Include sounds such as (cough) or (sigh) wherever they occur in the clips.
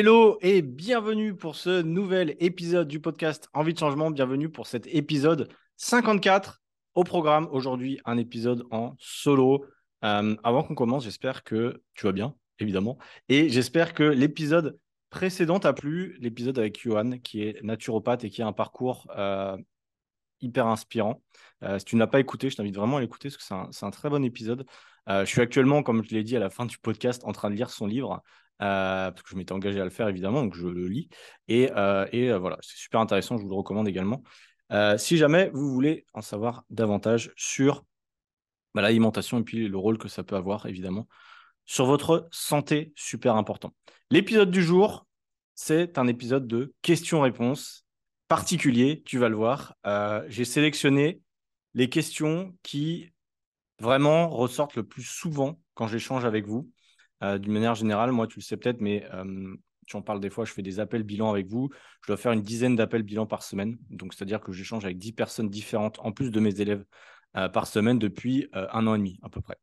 Hello et bienvenue pour ce nouvel épisode du podcast Envie de changement. Bienvenue pour cet épisode 54 au programme. Aujourd'hui, un épisode en solo. Euh, avant qu'on commence, j'espère que tu vas bien, évidemment. Et j'espère que l'épisode précédent t'a plu, l'épisode avec Johan, qui est naturopathe et qui a un parcours euh, hyper inspirant. Euh, si tu ne l'as pas écouté, je t'invite vraiment à l'écouter parce que c'est un, très bon épisode. je suis actuellement, comme je l'ai dit à la fin du podcast, en train de lire son livre. Euh, parce que je m'étais engagé à le faire évidemment, donc je le lis. Et, euh, et euh, voilà, c'est super intéressant, je vous le recommande également. si jamais vous voulez en savoir davantage sur bah, l'alimentation et puis le rôle que ça peut avoir évidemment sur votre santé, super important. L'épisode du jour, c'est un épisode de questions-réponses particulier, tu vas le voir. J'ai sélectionné les questions qui vraiment ressortent le plus souvent quand j'échange avec vous. Euh, d'une manière générale, moi, tu le sais peut-être, mais euh, tu en parles des fois, je fais des appels bilan avec vous. Je dois faire une dizaine d'appels bilan par semaine. Donc, c'est-à-dire que j'échange avec 10 personnes différentes, en plus de mes élèves, euh, par semaine depuis un an et demi, à peu près.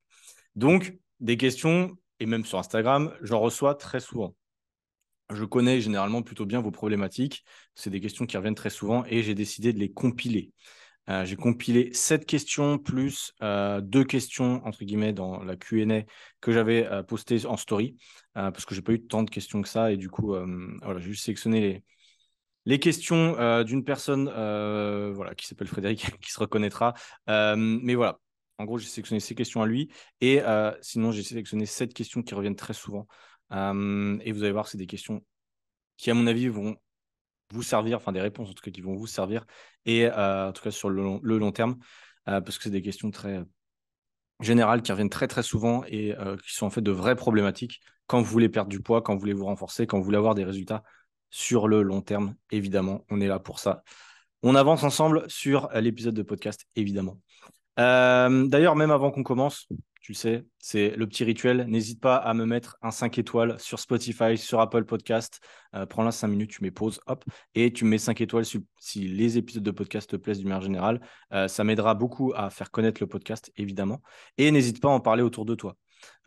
Donc, des questions, et même sur Instagram, j'en reçois très souvent. Je connais généralement plutôt bien vos problématiques. C'est des questions qui reviennent très souvent et j'ai décidé de les compiler. Euh, j'ai compilé sept questions plus euh, deux questions, entre guillemets, dans la QA que j'avais euh, postées en story, parce que j'ai pas eu tant de questions que ça. Et du coup, voilà, j'ai juste sélectionné les, les questions d'une personne voilà, qui s'appelle Frédéric, (laughs) qui se reconnaîtra. mais voilà, en gros, j'ai sélectionné ces questions à lui. Et sinon, j'ai sélectionné sept questions qui reviennent très souvent. et vous allez voir, c'est des questions qui, à mon avis, vont vous servir, enfin des réponses en tout cas qui vont vous servir, et euh, en tout cas sur le long, terme, euh, parce que c'est des questions très générales qui reviennent très très souvent et euh, qui sont en fait de vraies problématiques quand vous voulez perdre du poids, quand vous voulez vous renforcer, quand vous voulez avoir des résultats sur le long terme, évidemment, on est là pour ça. On avance ensemble sur l'épisode de podcast, évidemment. D'ailleurs, même avant qu'on commence, tu sais, c'est le petit rituel. N'hésite pas à me mettre un 5 étoiles sur Spotify, sur Apple Podcast. Euh, prends là 5 minutes, tu mets pause, hop, et tu mets 5 étoiles si, les épisodes de podcast te plaisent d'une manière générale. Euh, ça m'aidera beaucoup à faire connaître le podcast, évidemment. Et n'hésite pas à en parler autour de toi.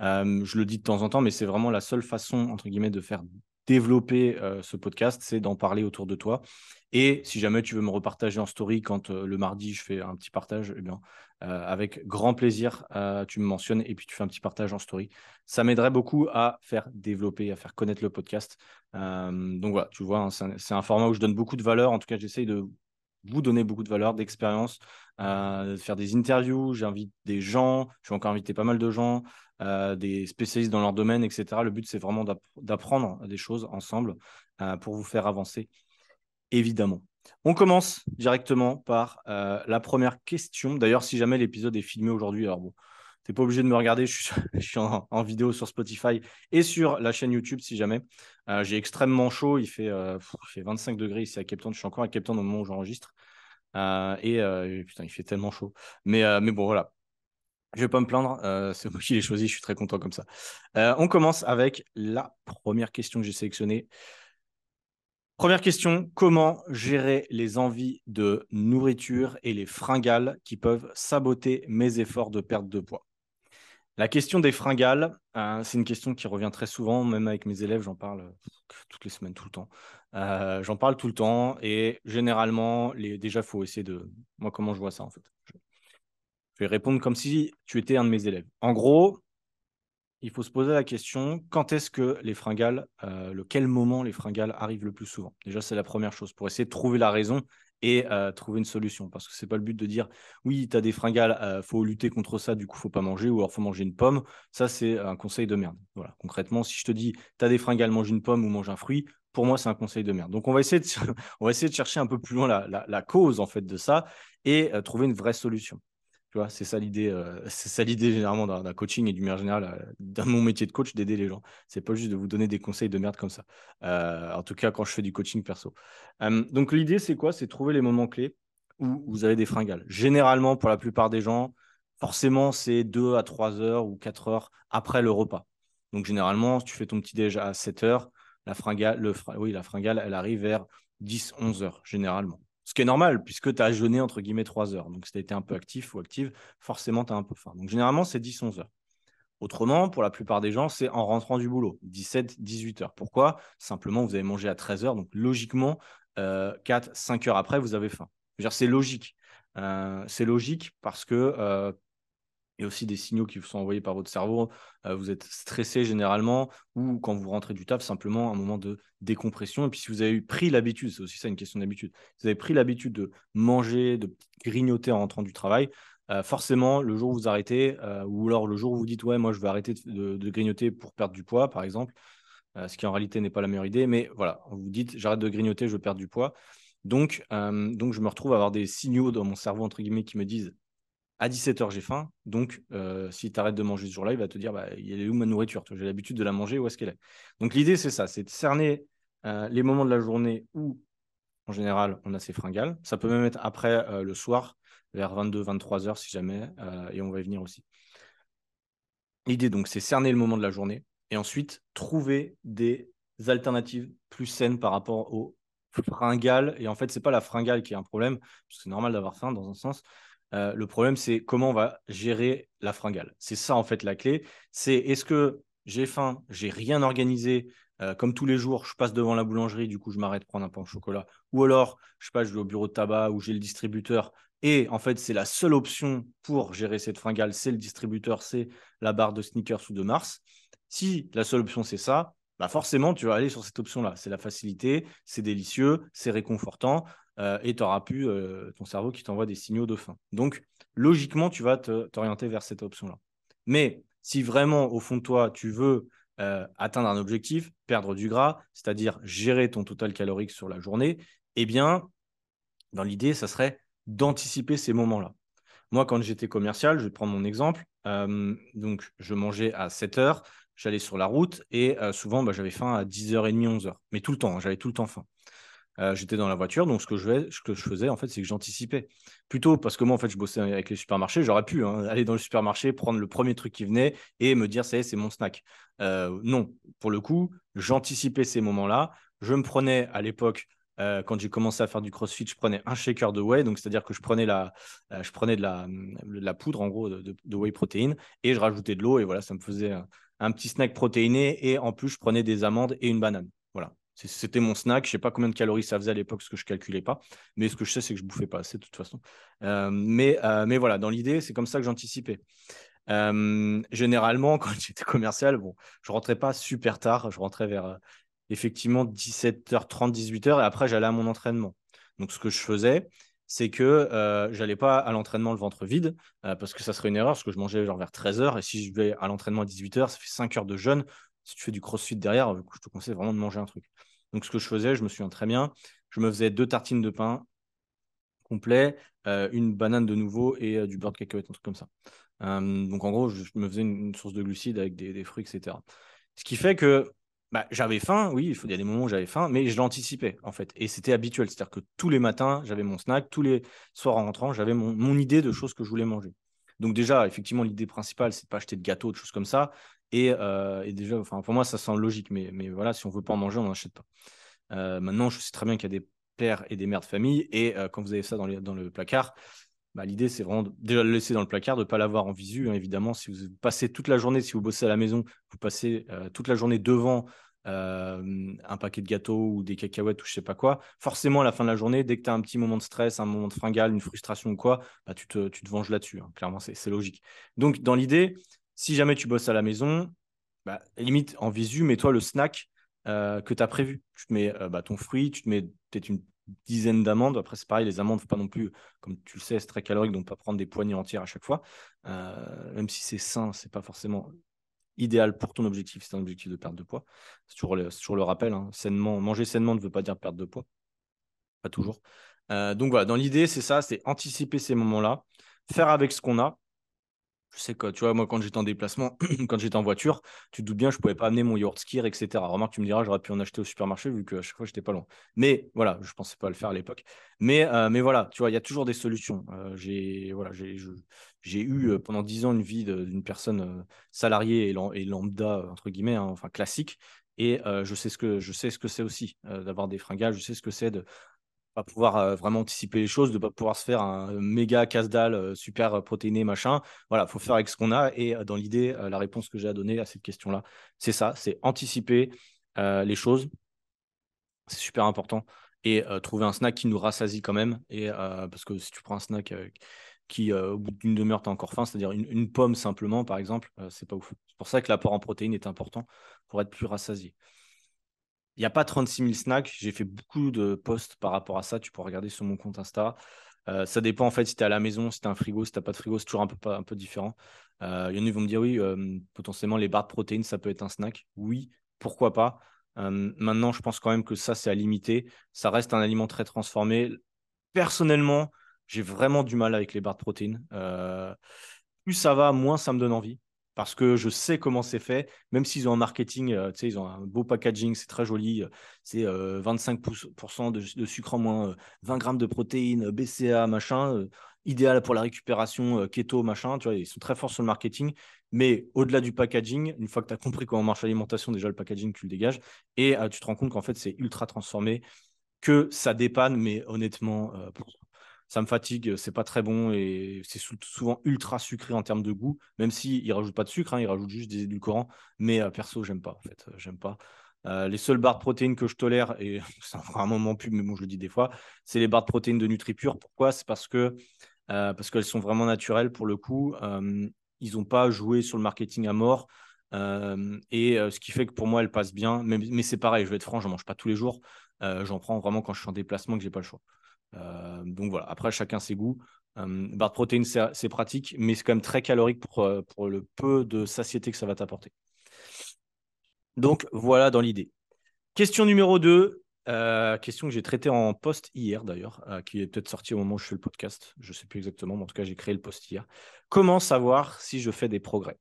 Euh, je le dis de temps en temps, mais c'est vraiment la seule façon, entre guillemets, de faire développer ce podcast, c'est d'en parler autour de toi. Et si jamais tu veux me repartager en story quand le mardi je fais un petit partage, eh bien, euh, avec grand plaisir, euh, tu me mentionnes et puis tu fais un petit partage en story. Ça m'aiderait beaucoup à faire développer, à faire connaître le podcast. Euh, donc voilà, tu vois, hein, c'est un, format où je donne beaucoup de valeur. En tout cas, j'essaye de vous donner beaucoup de valeur, d'expérience, de faire des interviews. J'invite des gens, je vais encore inviter pas mal de gens, des spécialistes dans leur domaine, etc. Le but, c'est vraiment d'apprendre des choses ensemble pour vous faire avancer, évidemment. On commence directement par euh, la première question. D'ailleurs, si jamais l'épisode est filmé aujourd'hui, alors bon, tu n'es pas obligé de me regarder, je suis, (laughs) en, vidéo sur Spotify et sur la chaîne YouTube si jamais. Euh, j'ai extrêmement chaud, il fait, euh, fait 25 degrés ici à Cape Town, je suis encore à Cape Town au moment où j'enregistre. et putain, il fait tellement chaud. Mais, mais bon, voilà. Je vais pas me plaindre, c'est moi qui l'ai choisi, je suis très content comme ça. on commence avec la première question que j'ai sélectionnée. Première question, comment gérer les envies de nourriture et les fringales qui peuvent saboter mes efforts de perte de poids? La question des fringales, euh, c'est une question qui revient très souvent, même avec mes élèves, j'en parle euh, toutes les semaines, tout le temps. Euh, j'en parle tout le temps et généralement, déjà, il faut essayer de... Moi, comment je vois ça en fait? Je vais répondre comme si tu étais un de mes élèves. En gros, il faut se poser la question quand est-ce que les fringales, euh, le quel moment les fringales arrivent le plus souvent? Déjà, c'est la première chose pour essayer de trouver la raison et euh, trouver une solution. Parce que c'est pas le but de dire oui, tu as des fringales, euh, faut lutter contre ça, du coup, faut pas manger, ou alors faut manger une pomme. Ça, c'est un conseil de merde. Voilà. Concrètement, si je te dis tu as des fringales, mange une pomme ou mange un fruit, pour moi, c'est un conseil de merde. Donc, on va essayer de, (laughs) on va essayer de chercher un peu plus loin la, cause en fait de ça et trouver une vraie solution. Tu vois, c'est ça l'idée, euh, c'est ça l'idée généralement d'un coaching et du manière général euh, dans mon métier de coach d'aider les gens. C'est pas juste de vous donner des conseils de merde comme ça. Euh, en tout cas, quand je fais du coaching perso. donc l'idée, c'est quoi? C'est trouver les moments clés où vous avez des fringales. Généralement, pour la plupart des gens, forcément, c'est 2 à 3 heures ou 4 heures après le repas. Donc généralement, si tu fais ton petit déj à 7 heures, la fringale, le, oui, la fringale, elle arrive vers 10, 11 heures généralement. Ce qui est normal, puisque tu as jeûné entre guillemets 3 heures. Donc, si tu as été un peu actif ou active, forcément, tu as un peu faim. Donc, généralement, c'est 10-11 heures. Autrement, pour la plupart des gens, c'est en rentrant du boulot, 17-18 heures. Pourquoi? Simplement, vous avez mangé à 13 heures, donc logiquement, 4-5 heures après, vous avez faim. C'est logique. c'est logique parce que il a aussi des signaux qui vous sont envoyés par votre cerveau. Euh, vous êtes stressé généralement ou quand vous rentrez du taf, simplement un moment de décompression. Et puis si vous avez pris l'habitude, c'est aussi ça une question d'habitude, vous avez pris l'habitude de manger, de grignoter en rentrant du travail, euh, forcément, le jour où vous arrêtez, euh, ou alors le jour où vous dites, ouais, moi je vais arrêter de, grignoter pour perdre du poids, par exemple, ce qui en réalité n'est pas la meilleure idée, mais voilà, vous dites, j'arrête de grignoter, je perdre du poids. Donc, donc, je me retrouve à avoir des signaux dans mon cerveau, entre guillemets, qui me disent à 17h, j'ai faim. Donc, euh, si tu de manger ce jour-là, il va te dire bah, il est où ma nourriture? J'ai l'habitude de la manger, où est-ce qu'elle est? Donc, l'idée, c'est ça c'est de cerner euh, les moments de la journée où, en général, on a ces fringales. Ça peut même être après euh, le soir, vers 22, 23 h si jamais, et on va y venir aussi. L'idée, donc, c'est cerner le moment de la journée et ensuite trouver des alternatives plus saines par rapport aux fringales. Et en fait, c'est pas la fringale qui est un problème, c'est normal d'avoir faim dans un sens. Euh, le problème, c'est comment on va gérer la fringale. C'est ça, en fait, la clé. C'est est-ce que j'ai faim, j'ai rien organisé, euh, comme tous les jours, je passe devant la boulangerie, du coup, je m'arrête prendre un pain au chocolat. Ou alors, je sais pas, je vais au bureau de tabac où j'ai le distributeur. Et en fait, c'est la seule option pour gérer cette fringale, c'est le distributeur, c'est la barre de sneakers ou de Mars. Si la seule option, c'est ça, bah forcément, tu vas aller sur cette option-là. C'est la facilité, c'est délicieux, c'est réconfortant. Euh, et tu auras pu euh, ton cerveau qui t'envoie des signaux de faim. Donc, logiquement, tu vas t'orienter vers cette option-là. Mais si vraiment, au fond de toi, tu veux euh, atteindre un objectif, perdre du gras, c'est-à-dire gérer ton total calorique sur la journée, eh bien, dans l'idée, ça serait d'anticiper ces moments-là. Moi, quand j'étais commercial, je vais prendre mon exemple. donc, je mangeais à 7 heures, j'allais sur la route et souvent, bah, j'avais faim à 10h30, 11h. Mais tout le temps, hein, j'avais tout le temps faim. Euh, j'étais dans la voiture, donc ce que je, faisais, en fait, c'est que j'anticipais. Plutôt parce que moi, en fait, je bossais avec les supermarchés, j'aurais pu hein, aller dans le supermarché, prendre le premier truc qui venait et me dire, c'est mon snack. Euh, non, pour le coup, j'anticipais ces moments-là. Je me prenais à l'époque euh, quand j'ai commencé à faire du crossfit, je prenais un shaker de whey, donc c'est-à-dire que je prenais, la, je prenais de, la, la poudre en gros de, whey protéine et je rajoutais de l'eau et voilà, ça me faisait un, petit snack protéiné et en plus je prenais des amandes et une banane. Voilà, c'était mon snack. Je sais pas combien de calories ça faisait à l'époque, parce que je calculais pas. Mais ce que je sais, c'est que je bouffais pas assez de toute façon. Euh, mais, euh, mais voilà, dans l'idée, c'est comme ça que j'anticipais. Euh, généralement, (laughs) quand j'étais commercial, bon, je rentrais pas super tard. Je rentrais vers effectivement 17h30, 18h, et après j'allais à mon entraînement. Donc ce que je faisais, c'est que je j'allais pas à l'entraînement le ventre vide, parce que ça serait une erreur, parce que je mangeais genre vers 13h, et si je vais à l'entraînement à 18h, ça fait 5 heures de jeûne. Si tu fais du crossfit derrière, je te conseille vraiment de manger un truc. Donc, ce que je faisais, je me souviens très bien, je me faisais deux tartines de pain complet, euh, une banane de nouveau et euh, du beurre de cacahuète, un truc comme ça. Euh, donc, en gros, je, me faisais une, source de glucides avec des, fruits, etc. Ce qui fait que bah, j'avais faim, oui, il y a des moments où j'avais faim, mais je l'anticipais, en fait. Et c'était habituel. C'est-à-dire que tous les matins, j'avais mon snack, tous les soirs en rentrant, j'avais mon, idée de choses que je voulais manger. Donc déjà, effectivement, l'idée principale, c'est de pas acheter de gâteaux, de choses comme ça. Euh, et, déjà, enfin, pour moi, ça semble logique, mais, voilà, si on veut pas en manger, on n'en achète pas. Euh, maintenant, je sais très bien qu'il y a des pères et des mères de famille, et euh, quand vous avez ça dans, le placard, bah, l'idée, c'est vraiment de, le laisser dans le placard, de ne pas l'avoir en visu. Hein, évidemment, si vous passez toute la journée, si vous bossez à la maison, vous passez toute la journée devant un paquet de gâteaux ou des cacahuètes ou je sais pas quoi, forcément à la fin de la journée, dès que tu as un petit moment de stress, un moment de fringale, une frustration ou quoi, bah, tu, te, tu te venges là-dessus. Hein. Clairement, c'est logique. Donc, dans l'idée, si jamais tu bosses à la maison, bah, limite en visu, mets-toi le snack que tu as prévu. Tu te mets bah, ton fruit, tu te mets peut-être une dizaine d'amandes. Après, c'est pareil, les amandes, faut pas non plus, comme tu le sais, c'est très calorique, donc pas prendre des poignées entières à chaque fois. Même si c'est sain, c'est pas forcément idéal pour ton objectif. C'est un objectif de perte de poids. C'est toujours, le, rappel. Hein. Manger sainement ne veut pas dire perdre de poids. Pas toujours. donc voilà, dans l'idée, c'est ça, c'est anticiper ces moments-là, faire avec ce qu'on a je sais que, tu vois, moi, quand j'étais en déplacement, (clears throat) quand j'étais en voiture, tu te doutes bien, je ne pouvais pas amener mon yaourt skier, etc. Remarque, tu me diras, j'aurais pu en acheter au supermarché vu que chaque fois, j'étais pas loin. Mais voilà, je ne pensais pas le faire à l'époque. Mais, euh, mais voilà, tu vois, il y a toujours des solutions. Euh, j'ai voilà, j'ai eu euh, pendant dix ans une vie d'une personne salariée et, lambda, entre guillemets, hein, enfin classique. Et je sais ce que je sais ce que c'est aussi d'avoir des fringales, je sais ce que c'est de pas pouvoir vraiment anticiper les choses, de pas pouvoir se faire un méga casse-dalle super protéiné, machin. Voilà, faut faire avec ce qu'on a. Et dans l'idée, la réponse que j'ai à donner à cette question-là, c'est ça, c'est anticiper les choses. C'est super important. Et trouver un snack qui nous rassasie quand même. Parce que si tu prends un snack qui, au bout d'une demi-heure, tu as encore faim, c'est-à-dire une, pomme simplement, par exemple, c'est pas ouf. C'est pour ça que l'apport en protéines est important pour être plus rassasié. Il n'y a pas 36 000 snacks. J'ai fait beaucoup de posts par rapport à ça. Tu peux regarder sur mon compte Insta. Euh, ça dépend en fait si tu es à la maison, si tu as un frigo, si tu pas de frigo, c'est toujours un peu, un peu différent. Euh, il y en a qui vont me dire oui, euh, potentiellement les barres de protéines, ça peut être un snack. Oui, pourquoi pas. maintenant, je pense quand même que ça, c'est à limiter. Ça reste un aliment très transformé. Personnellement, j'ai vraiment du mal avec les barres de protéines. plus ça va, moins ça me donne envie parce que je sais comment c'est fait, même s'ils ont un marketing, euh, ils ont un beau packaging, c'est très joli, euh, c'est 25% euh, de, sucre en moins, 20 grammes de protéines, BCA, machin, idéal pour la récupération, keto, machin, tu vois, ils sont très forts sur le marketing, mais au-delà du packaging, une fois que tu as compris comment marche l'alimentation, déjà le packaging, tu le dégages, et tu te rends compte qu'en fait, c'est ultra transformé, que ça dépanne, mais honnêtement, ça me fatigue, c'est pas très bon et c'est souvent ultra sucré en termes de goût, même s'ils ne rajoutent pas de sucre, hein, ils rajoutent juste des édulcorants. Mais euh, perso, j'aime pas en fait, euh, j'aime pas. Euh, les seules barres de protéines que je tolère, et (laughs) c'est un moment plus, mais bon, je le dis des fois, c'est les barres de protéines de NutriPure. Pourquoi? C'est parce que parce qu'elles sont vraiment naturelles pour le coup. ils n'ont pas joué sur le marketing à mort. et ce qui fait que pour moi, elles passent bien. Mais, c'est pareil, je vais être franc, je mange pas tous les jours. J'en prends vraiment quand je suis en déplacement que j'ai pas le choix. Euh, donc voilà, après, chacun ses goûts. Euh, barre de protéines, c'est pratique, mais c'est quand même très calorique pour, euh, pour le peu de satiété que ça va t'apporter. Donc voilà dans l'idée. Question numéro 2, question que j'ai traitée en post hier d'ailleurs, qui est peut-être sortie au moment où je fais le podcast. Je ne sais plus exactement, mais en tout cas, j'ai créé le post hier. Comment savoir si je fais des progrès?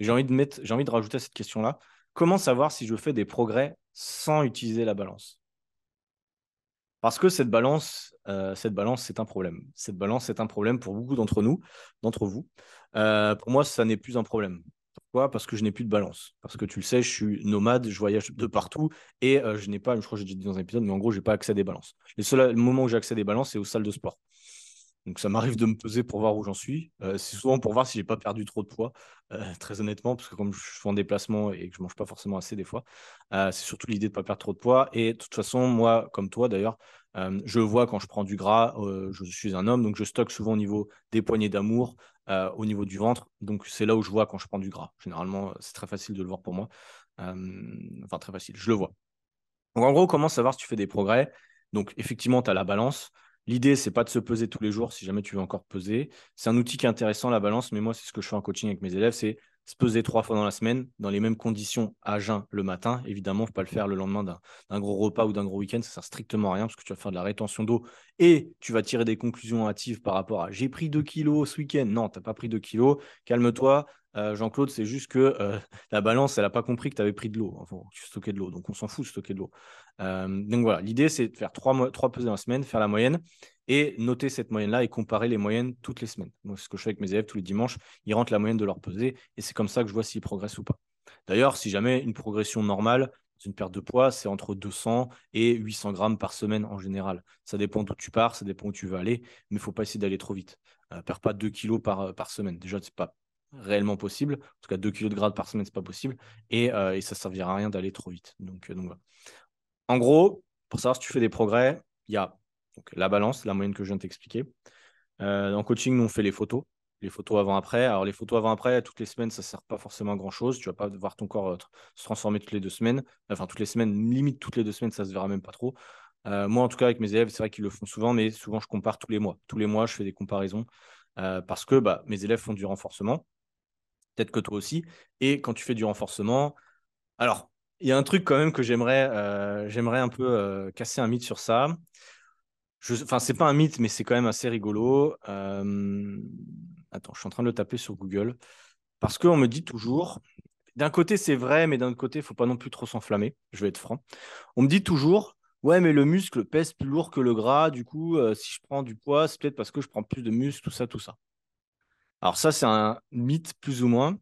J'ai envie, de j'ai envie de rajouter à cette question-là. Comment savoir si je fais des progrès sans utiliser la balance? Parce que cette balance, euh, cette balance, c'est un problème. Cette balance, c'est un problème pour beaucoup d'entre nous, d'entre vous. Euh, pour moi, ça n'est plus un problème. Pourquoi? Parce que je n'ai plus de balance. Parce que tu le sais, je suis nomade, je voyage de partout et euh, je n'ai pas, je crois que j'ai dit dans un épisode, mais en gros, je n'ai pas accès à des balances. Les seuls moments où j'ai accès à des balances, c'est aux salles de sport. Donc ça m'arrive de me peser pour voir où j'en suis. c'est souvent pour voir si j'ai pas perdu trop de poids, (laughs) très honnêtement, parce que comme je suis en déplacement et que je mange pas forcément assez des fois, c'est surtout l'idée de pas perdre trop de poids. Et de toute façon, moi, comme toi d'ailleurs, je vois quand je prends du gras, je suis un homme, donc je stocke souvent au niveau des poignées d'amour, au niveau du ventre. Donc c'est là où je vois quand je prends du gras. Généralement, c'est très facile de le voir pour moi. enfin, très facile, je le vois. Donc en gros, comment savoir si tu fais des progrès? Donc effectivement, tu as la balance. L'idée, c'est pas de se peser tous les jours si jamais tu veux encore peser. C'est un outil qui est intéressant, la balance, mais moi, c'est ce que je fais en coaching avec mes élèves, c'est se peser trois fois dans la semaine, dans les mêmes conditions à jeun le matin. Évidemment, il ne faut pas le faire le lendemain d'un gros repas ou d'un gros week-end, ça ne sert strictement à rien parce que tu vas faire de la rétention d'eau et tu vas tirer des conclusions hâtives par rapport à j'ai pris 2 kilos ce week-end. Non, tu n'as pas pris 2 kilos, calme-toi. Euh, Jean-Claude, c'est juste que euh, (laughs) la balance, elle n'a pas compris que tu avais pris de l'eau. Enfin, tu stockais de l'eau, donc on s'en fout de stocker de l'eau. Euh, donc voilà, l'idée, c'est de faire trois, pesées dans la semaine, faire la moyenne et noter cette moyenne-là et comparer les moyennes toutes les semaines. C'est ce que je fais avec mes élèves tous les dimanches. Ils rentrent la moyenne de leur pesée et c'est comme ça que je vois s'ils progressent ou pas. D'ailleurs, si jamais une progression normale, une perte de poids, c'est entre 200 et 800 grammes par semaine en général. Ça dépend d'où tu pars, ça dépend où tu veux aller, mais il ne faut pas essayer d'aller trop vite. Euh, perds pas 2 kilos par, par semaine. Déjà, ce n'est pas réellement possible. En tout cas, 2 kilos de gras par semaine, ce n'est pas possible. Et, euh, ça ne servira à rien d'aller trop vite. Donc, donc voilà. En gros, pour savoir si tu fais des progrès, il y a donc, la balance, la moyenne que je viens de t'expliquer. Euh, en coaching, nous, on fait les photos, les photos avant-après. Alors, les photos avant-après, toutes les semaines, ça ne sert pas forcément à grand-chose. Tu ne vas pas voir ton corps euh, se transformer toutes les deux semaines. Enfin, toutes les semaines, limite toutes les deux semaines, ça ne se verra même pas trop. Euh, moi, en tout cas, avec mes élèves, c'est vrai qu'ils le font souvent, mais souvent, je compare tous les mois. Tous les mois, je fais des comparaisons parce que bah, mes élèves font du renforcement. Peut-être que toi aussi. Et quand tu fais du renforcement, alors, il y a un truc quand même que j'aimerais j'aimerais un peu casser un mythe sur ça. Enfin, c'est pas un mythe, mais c'est quand même assez rigolo. Euh, attends, je suis en train de le taper sur Google. Parce qu'on me dit toujours, d'un côté c'est vrai, mais d'un autre côté, il faut pas non plus trop s'enflammer. Je vais être franc. On me dit toujours, ouais, mais le muscle pèse plus lourd que le gras. Du coup, euh, si je prends du poids, c'est peut-être parce que je prends plus de muscle, tout ça, tout ça. Alors ça, c'est un mythe plus ou moins.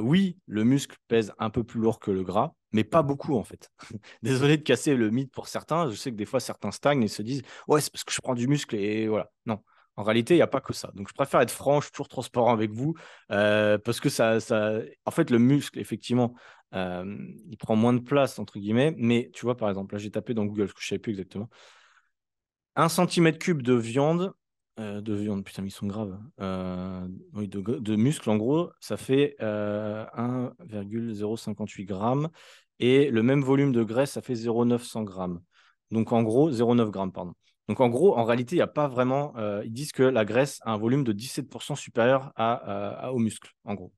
oui, le muscle pèse un peu plus lourd que le gras, mais pas beaucoup en fait. (laughs) Désolé de casser le mythe pour certains. Je sais que des fois certains stagnent et se disent ouais c'est parce que je prends du muscle et voilà. Non, en réalité il n'y a pas que ça. Donc je préfère être franc, je suis toujours transparent avec vous euh, parce que ça, ça, en fait le muscle effectivement euh, il prend moins de place entre guillemets. Mais tu vois par exemple là j'ai tapé dans Google ce que je savais plus exactement. Un centimètre cube de viande euh, de viande, putain, ils sont graves. oui, de, muscles, en gros, ça fait 1,058 grammes. Et le même volume de graisse, ça fait 0,900 grammes. Donc, en gros, 0,9 grammes, pardon. Donc, en gros, en réalité, il n'y a pas vraiment. ils disent que la graisse a un volume de 17% supérieur à, aux muscles, en gros.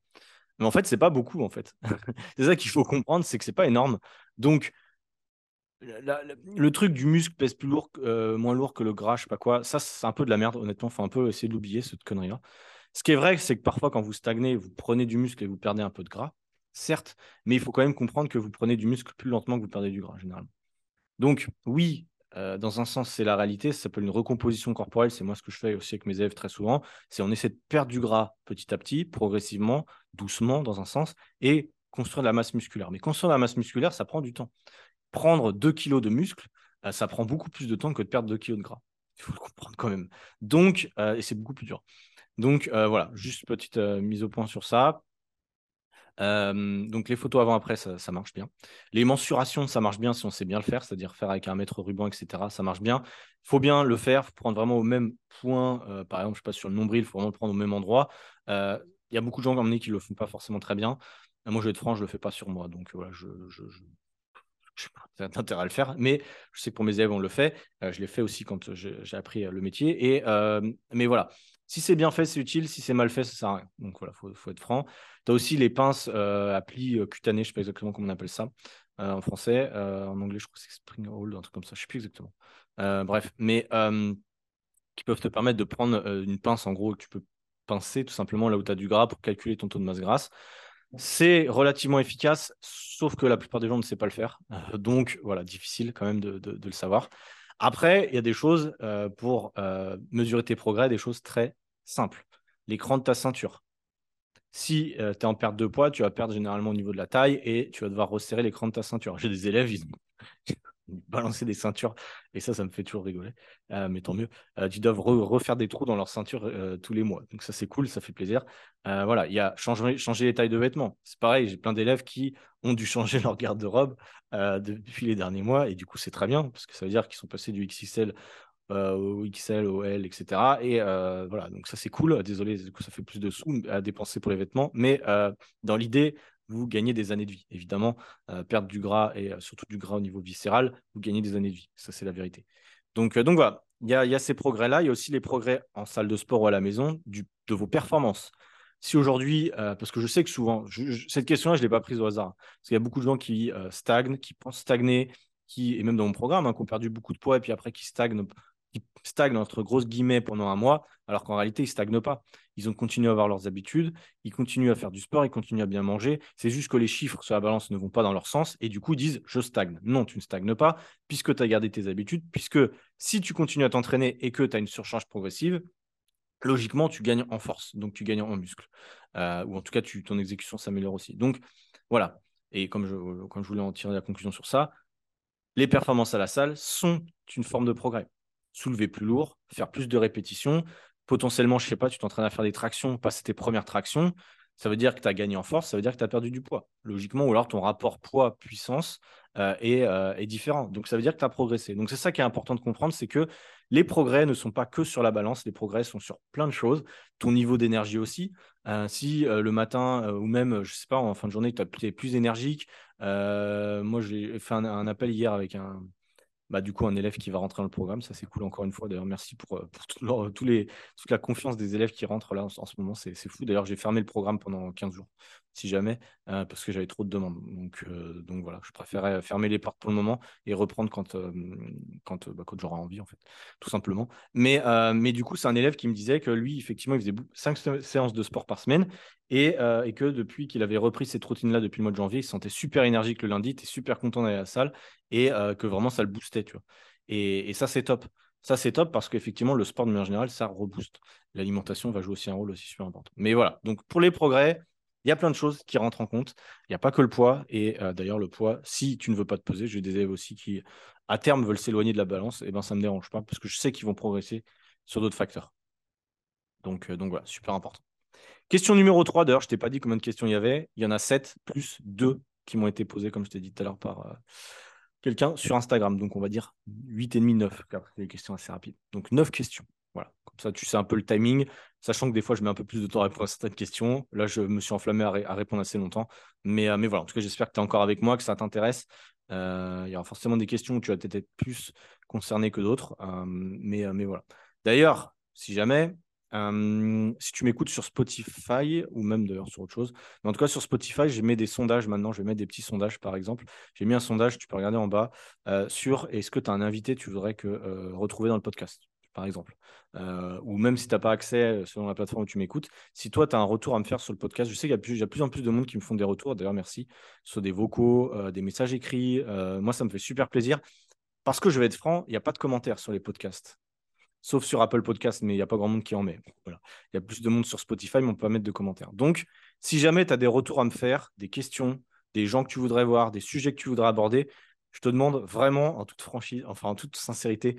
Mais en fait, c'est pas beaucoup, en fait. (laughs) c'est ça qu'il faut comprendre, c'est que c'est pas énorme. Donc, le truc du muscle pèse plus lourd, euh, moins lourd que le gras, je sais pas quoi, ça c'est un peu de la merde, honnêtement. Faut un peu essayer d'oublier cette connerie-là. Ce qui est vrai, c'est que parfois, quand vous stagnez, vous prenez du muscle et vous perdez un peu de gras, certes, mais il faut quand même comprendre que vous prenez du muscle plus lentement que vous perdez du gras, généralement. Donc, oui, euh, dans un sens, c'est la réalité. Ça s'appelle une recomposition corporelle. C'est moi ce que je fais aussi avec mes élèves très souvent. C'est on essaie de perdre du gras petit à petit, progressivement, doucement, dans un sens, et construire de la masse musculaire. Mais construire de la masse musculaire, ça prend du temps prendre 2 kilos de muscle, euh, ça prend beaucoup plus de temps que de perdre 2 kilos de gras. Il faut le comprendre quand même. Donc, euh, et c'est beaucoup plus dur. Donc euh, voilà, juste petite mise au point sur ça. donc les photos avant-après, ça, marche bien. Les mensurations, ça marche bien si on sait bien le faire, c'est-à-dire faire avec un mètre ruban, etc. Ça marche bien. Il faut bien le faire, il faut prendre vraiment au même point. par exemple, je passe sur le nombril, il faut vraiment le prendre au même endroit. Il y a beaucoup de gens comme qui ne le font pas forcément très bien. Moi, je vais être franc, je ne le fais pas sur moi. Donc voilà, je, je n'ai pas intérêt à le faire, mais je sais que pour mes élèves, on le fait. Euh, je l'ai fait aussi quand j'ai appris euh, le métier. Et, euh, mais voilà, si c'est bien fait, c'est utile. Si c'est mal fait, ça sert à rien. Donc voilà, il faut, être franc. Tu as aussi les pinces à plis cutanés, je ne sais pas exactement comment on appelle ça en français. en anglais, je crois que c'est spring hold, un truc comme ça. Je ne sais plus exactement. bref, mais qui peuvent te permettre de prendre une pince, en gros, que tu peux pincer tout simplement là où tu as du gras pour calculer ton taux de masse grasse. C'est relativement efficace, sauf que la plupart des gens ne savent pas le faire. Euh, donc, voilà, difficile quand même de, le savoir. Après, il y a des choses euh, pour euh, mesurer tes progrès, des choses très simples. L'écran de ta ceinture. Si tu es en perte de poids, tu vas perdre généralement au niveau de la taille et tu vas devoir resserrer l'écran de ta ceinture. J'ai des élèves, ils, (laughs) balancer des ceintures. Et ça, ça me fait toujours rigoler. Euh, mais tant mieux. Euh, ils doivent refaire des trous dans leur ceinture euh, tous les mois. Donc ça, c'est cool, ça fait plaisir. voilà, il y a changer, changer les tailles de vêtements. C'est pareil, j'ai plein d'élèves qui ont dû changer (laughs) leur garde-robe depuis les derniers mois. Et du coup, c'est très bien parce que ça veut dire qu'ils sont passés du XXL au XL, au L, etc. Et voilà, donc ça c'est cool. Désolé, ça fait plus de sous à dépenser pour les vêtements, mais dans l'idée, vous gagnez des années de vie. Évidemment, euh, perdre du gras et euh, surtout du gras au niveau viscéral, vous gagnez des années de vie. Ça, c'est la vérité. Donc, euh, voilà, il y a, ces progrès-là. Il y a aussi les progrès en salle de sport ou à la maison de vos performances. Si aujourd'hui, parce que je sais que souvent, cette question-là, je ne l'ai pas prise au hasard. Parce qu'il y a beaucoup de gens qui stagnent, qui pensent stagner, qui, et même dans mon programme, hein, qui ont perdu beaucoup de poids et puis après qui stagnent qui stagnent entre grosses guillemets pendant un mois, alors qu'en réalité, ils ne stagnent pas. Ils ont continué à avoir leurs habitudes, ils continuent à faire du sport, ils continuent à bien manger. C'est juste que les chiffres sur la balance ne vont pas dans leur sens et du coup, disent je stagne. Non, tu ne stagnes pas, puisque tu as gardé tes habitudes, puisque si tu continues à t'entraîner et que tu as une surcharge progressive, logiquement, tu gagnes en force, donc tu gagnes en muscle. Euh, ou en tout cas, tu, ton exécution s'améliore aussi. Donc voilà. Et comme je, comme je voulais en tirer la conclusion sur ça, les performances à la salle sont une forme de progrès soulever plus lourd, faire plus de répétitions. Potentiellement, je sais pas, tu t'entraînes à faire des tractions, passer tes premières tractions. Ça veut dire que tu as gagné en force, ça veut dire que tu as perdu du poids, logiquement, ou alors ton rapport poids-puissance euh, euh, est, différent. Donc, ça veut dire que tu as progressé. Donc, c'est ça qui est important de comprendre, c'est que les progrès ne sont pas que sur la balance, les progrès sont sur plein de choses. Ton niveau d'énergie aussi. Euh, si le matin ou même, je sais pas, en fin de journée, tu es plus énergique. moi, j'ai fait un, appel hier avec un, bah, du coup, un élève qui va rentrer dans le programme. Ça, c'est cool encore une fois. D'ailleurs, merci pour, euh, pour les, toute la confiance des élèves qui rentrent là en, ce moment. C'est fou. D'ailleurs, j'ai fermé le programme pendant 15 jours, si jamais, euh, parce que j'avais trop de demandes. Donc, euh, donc voilà, je préférais fermer les portes pour le moment et reprendre quand, quand, bah, quand j'aurai envie, en fait, tout simplement. Mais, mais du coup, c'est un élève qui me disait que lui, effectivement, il faisait 5 séances de sport par semaine et, et, que depuis qu'il avait repris cette routine-là depuis le mois de janvier, il se sentait super énergique le lundi, il était super content d'aller à la salle et que vraiment ça le boostait. Et, ça, c'est top. Ça, c'est top parce qu'effectivement, le sport de manière générale, ça rebooste. L'alimentation va jouer aussi un rôle aussi super important. Mais voilà, donc pour les progrès, Il y a plein de choses qui rentrent en compte. Il n'y a pas que le poids. Et d'ailleurs, le poids, si tu ne veux pas te peser, j'ai des élèves aussi qui, à terme, veulent s'éloigner de la balance. Et eh ben, ça ne me dérange pas parce que je sais qu'ils vont progresser sur d'autres facteurs. Donc voilà, super important. Question numéro 3, d'ailleurs, je ne t'ai pas dit combien de questions il y avait. Il y en a 7 plus 2 qui m'ont été posées, comme je t'ai dit tout à l'heure, par quelqu'un sur Instagram. Donc, on va dire 8,5, 9, car c'est des questions assez rapides. Donc, 9 questions. Voilà, comme ça tu sais un peu le timing, sachant que des fois je mets un peu plus de temps à répondre à certaines questions. Là, je me suis enflammé à, répondre assez longtemps. Mais, euh, mais voilà, en tout cas, j'espère que tu es encore avec moi, que ça t'intéresse. Euh, il y aura forcément des questions où tu vas peut-être être plus concerné que d'autres. Euh, mais, mais voilà. D'ailleurs, si jamais, si tu m'écoutes sur Spotify ou même d'ailleurs sur autre chose, mais en tout cas sur Spotify, j'ai mis des sondages maintenant. Je vais mettre des petits sondages par exemple. J'ai mis un sondage, tu peux regarder en bas, sur est-ce que tu as un invité tu voudrais que, retrouver dans le podcast par exemple? Ou même si tu n'as pas accès selon la plateforme où tu m'écoutes, si toi, tu as un retour à me faire sur le podcast, je sais qu'il y, a de plus en plus de monde qui me font des retours, d'ailleurs, merci, soit des vocaux, des messages écrits. moi, ça me fait super plaisir. Parce que je vais être franc, il n'y a pas de commentaires sur les podcasts. Sauf sur Apple Podcast, mais il n'y a pas grand monde qui en met. Il y a plus de monde sur Spotify, mais on peut pas mettre de commentaires. Donc, si jamais tu as des retours à me faire, des questions, des gens que tu voudrais voir, des sujets que tu voudrais aborder, je te demande vraiment, en toute franchise, enfin en toute sincérité,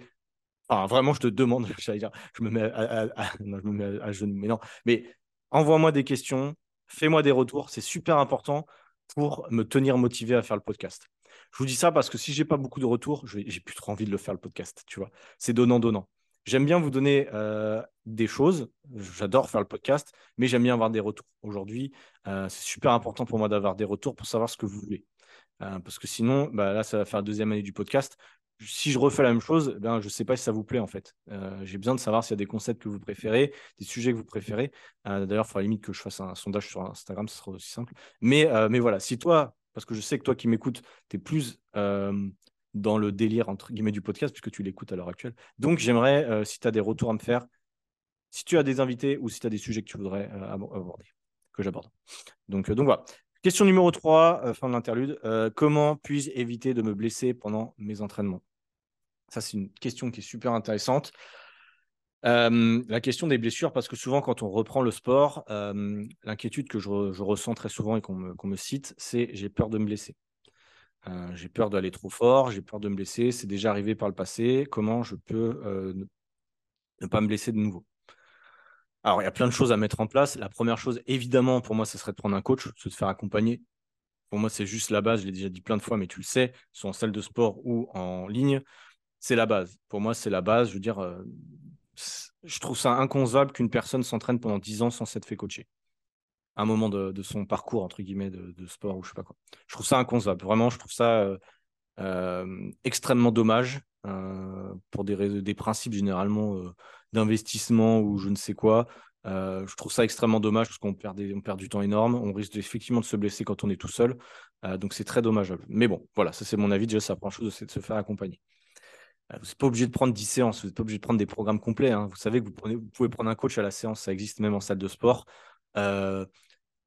vraiment, je te demande, (laughs) dire, je me mets à, je me mets à genoux, mais non. Mais envoie-moi des questions, fais-moi des retours, c'est super important pour me tenir motivé à faire le podcast. Je vous dis ça parce que si j'ai pas beaucoup de retours, j'ai plus trop envie de le faire le podcast, tu vois. C'est donnant donnant. J'aime bien vous donner euh, des choses. J'adore faire le podcast, mais j'aime bien avoir des retours. Aujourd'hui, euh, c'est super important pour moi d'avoir des retours pour savoir ce que vous voulez. Euh, parce que sinon, bah, là, ça va faire la deuxième année du podcast si je refais la même chose, ben, je ne sais pas si ça vous plaît en fait. J'ai besoin de savoir s'il y a des concepts que vous préférez, des sujets que vous préférez. D'ailleurs, il faudra limite que je fasse un sondage sur Instagram, ce sera aussi simple. Mais, mais voilà, si toi, parce que je sais que toi qui m'écoutes, tu es plus dans le délire entre guillemets du podcast, puisque tu l'écoutes à l'heure actuelle. Donc, j'aimerais, si tu as des retours à me faire, si tu as des invités ou si tu as des sujets que tu voudrais aborder, que j'aborde. Donc, donc voilà. Question numéro 3, fin de l'interlude. comment puis-je éviter de me blesser pendant mes entraînements? Ça, c'est une question qui est super intéressante. Euh, la question des blessures, parce que souvent, quand on reprend le sport, euh, l'inquiétude que je, ressens très souvent et qu'on me, cite, c'est j'ai peur de me blesser. Euh, j'ai peur d'aller trop fort, j'ai peur de me blesser. C'est déjà arrivé par le passé. Comment je peux ne pas me blesser de nouveau? Alors, il y a plein de choses à mettre en place. La première chose, évidemment, pour moi, ce serait de prendre un coach, de se faire accompagner. Pour moi, c'est juste la base. Je l'ai déjà dit plein de fois, mais tu le sais, soit en salle de sport ou en ligne c'est la base. Pour moi, c'est la base. Je veux dire, euh, je trouve ça inconcevable qu'une personne s'entraîne pendant 10 ans sans s'être fait coacher. Un moment de, son parcours, entre guillemets, de, sport ou je sais pas quoi. Je trouve ça inconcevable. Vraiment, je trouve ça euh, euh, extrêmement dommage pour des, des principes généralement d'investissement ou je ne sais quoi. je trouve ça extrêmement dommage parce qu'on perd, perd du temps énorme. On risque effectivement de se blesser quand on est tout seul. donc c'est très dommageable. Mais bon, voilà, ça c'est mon avis. Déjà, ça prend chose, c'est de se faire accompagner. Euh, vous n'êtes pas obligé de prendre 10 séances, vous n'êtes pas obligé de prendre des programmes complets. Hein. Vous savez que vous, pouvez prendre un coach à la séance, ça existe même en salle de sport. Euh,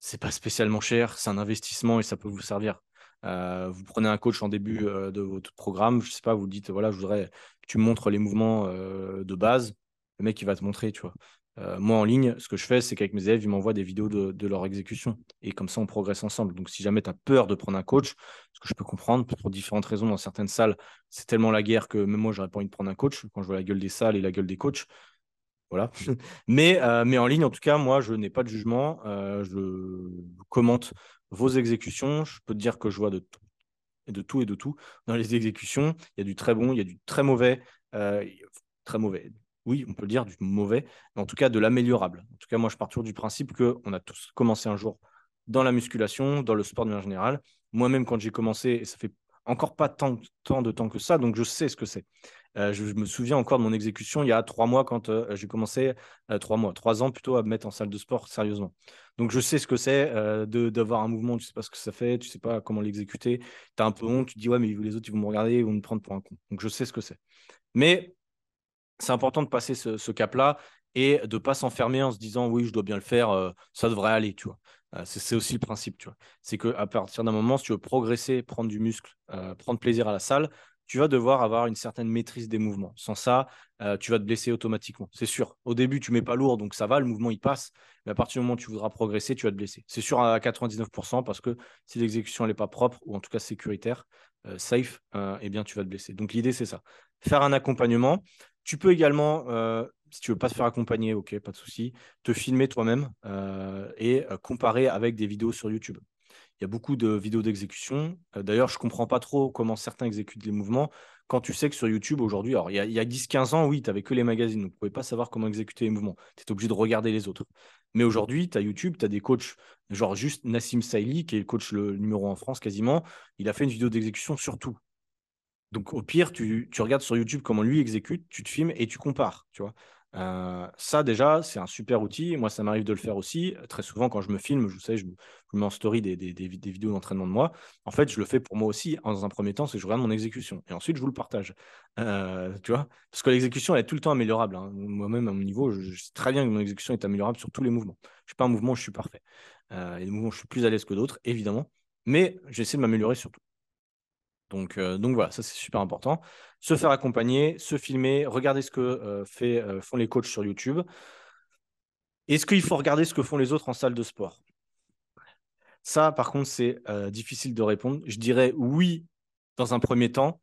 c'est pas spécialement cher, c'est un investissement et ça peut vous servir. Euh, vous prenez un coach en début euh, de votre programme, je sais pas, vous dites voilà, je voudrais que tu montres les mouvements de base. Le mec, il va te montrer, tu vois. Moi, en ligne, ce que je fais, c'est qu'avec mes élèves, ils m'envoient des vidéos de, leur exécution. Et comme ça, on progresse ensemble. Donc, si jamais tu as peur de prendre un coach, ce que je peux comprendre, pour différentes raisons, dans certaines salles, c'est tellement la guerre que même moi, j'aurais pas envie de prendre un coach quand je vois la gueule des salles et la gueule des coachs. Voilà. mais, euh, mais en ligne, en tout cas, moi, je n'ai pas de jugement. Euh, je commente vos exécutions. Je peux te dire que je vois de tout, et de tout et de tout dans les exécutions. Il y a du très bon, il y a du très mauvais. très mauvais oui, on peut le dire, du mauvais, mais en tout cas de l'améliorable. En tout cas, moi, je pars toujours du principe qu'on a tous commencé un jour dans la musculation, dans le sport de manière générale. Moi-même, quand j'ai commencé, et ça fait encore pas tant, de temps que ça, donc je sais ce que c'est. Euh, je, me souviens encore de mon exécution il y a trois mois quand euh, j'ai commencé, euh, trois mois, trois ans plutôt à me mettre en salle de sport sérieusement. Donc je sais ce que c'est d'avoir un mouvement, tu sais pas ce que ça fait, tu sais pas comment l'exécuter, tu as un peu honte, tu te dis ouais mais les autres ils vont me regarder, ils vont me prendre pour un con. Donc je sais ce que c'est. Mais c'est important de passer ce, cap-là et de pas s'enfermer en se disant oui, je dois bien le faire, ça devrait aller, tu vois. C'est aussi le principe, tu vois. C'est qu'à partir d'un moment, si tu veux progresser, prendre du muscle, prendre plaisir à la salle, tu vas devoir avoir une certaine maîtrise des mouvements. Sans ça, euh, tu vas te blesser automatiquement. C'est sûr. Au début, tu mets pas lourd, donc ça va, le mouvement il passe. Mais à partir du moment où tu voudras progresser, tu vas te blesser. C'est sûr à 99% parce que si l'exécution n'est pas propre ou en tout cas sécuritaire, euh, safe, euh, eh tu vas te blesser. Donc l'idée c'est ça. Faire un accompagnement. Tu peux également, si tu veux pas te faire accompagner, ok, pas de souci, te filmer toi-même et comparer avec des vidéos sur YouTube. Il y a beaucoup de vidéos d'exécution. Euh, d'ailleurs, je ne comprends pas trop comment certains exécutent les mouvements. Quand tu sais que sur YouTube aujourd'hui, alors il y a, a 10-15 ans, oui, tu n'avais que les magazines, donc tu ne pouvais pas savoir comment exécuter les mouvements. Tu étais obligé de regarder les autres. Mais aujourd'hui, tu as YouTube, tu as des coachs, genre juste Nassim Saïli, qui est le coach le numéro en France quasiment, il a fait une vidéo d'exécution sur tout. Donc au pire, tu, tu, regardes sur YouTube comment lui exécute, tu te filmes et tu compares. Tu vois euh, ça, déjà, c'est un super outil. Moi, ça m'arrive de le faire aussi. Très souvent, quand je me filme, je sais, je, mets en story des, vidéos d'entraînement de moi. En fait, je le fais pour moi aussi. Dans un premier temps, c'est que je regarde mon exécution. Et ensuite, je vous le partage. Euh, tu vois Parce que l'exécution, elle est tout le temps améliorable. Hein. Moi-même, à mon niveau, je, sais très bien que mon exécution est améliorable sur tous les mouvements. Je ne suis pas un mouvement où je suis parfait. Euh, il y mouvements où je suis plus à l'aise que d'autres, évidemment. Mais j'essaie de m'améliorer surtout. Donc, euh, donc voilà, ça c'est super important. Se faire accompagner, se filmer, regarder ce que euh, fait, euh, font les coachs sur YouTube. Est-ce qu'il faut regarder ce que font les autres en salle de sport? Ça, par contre, c'est difficile de répondre. Je dirais oui dans un premier temps,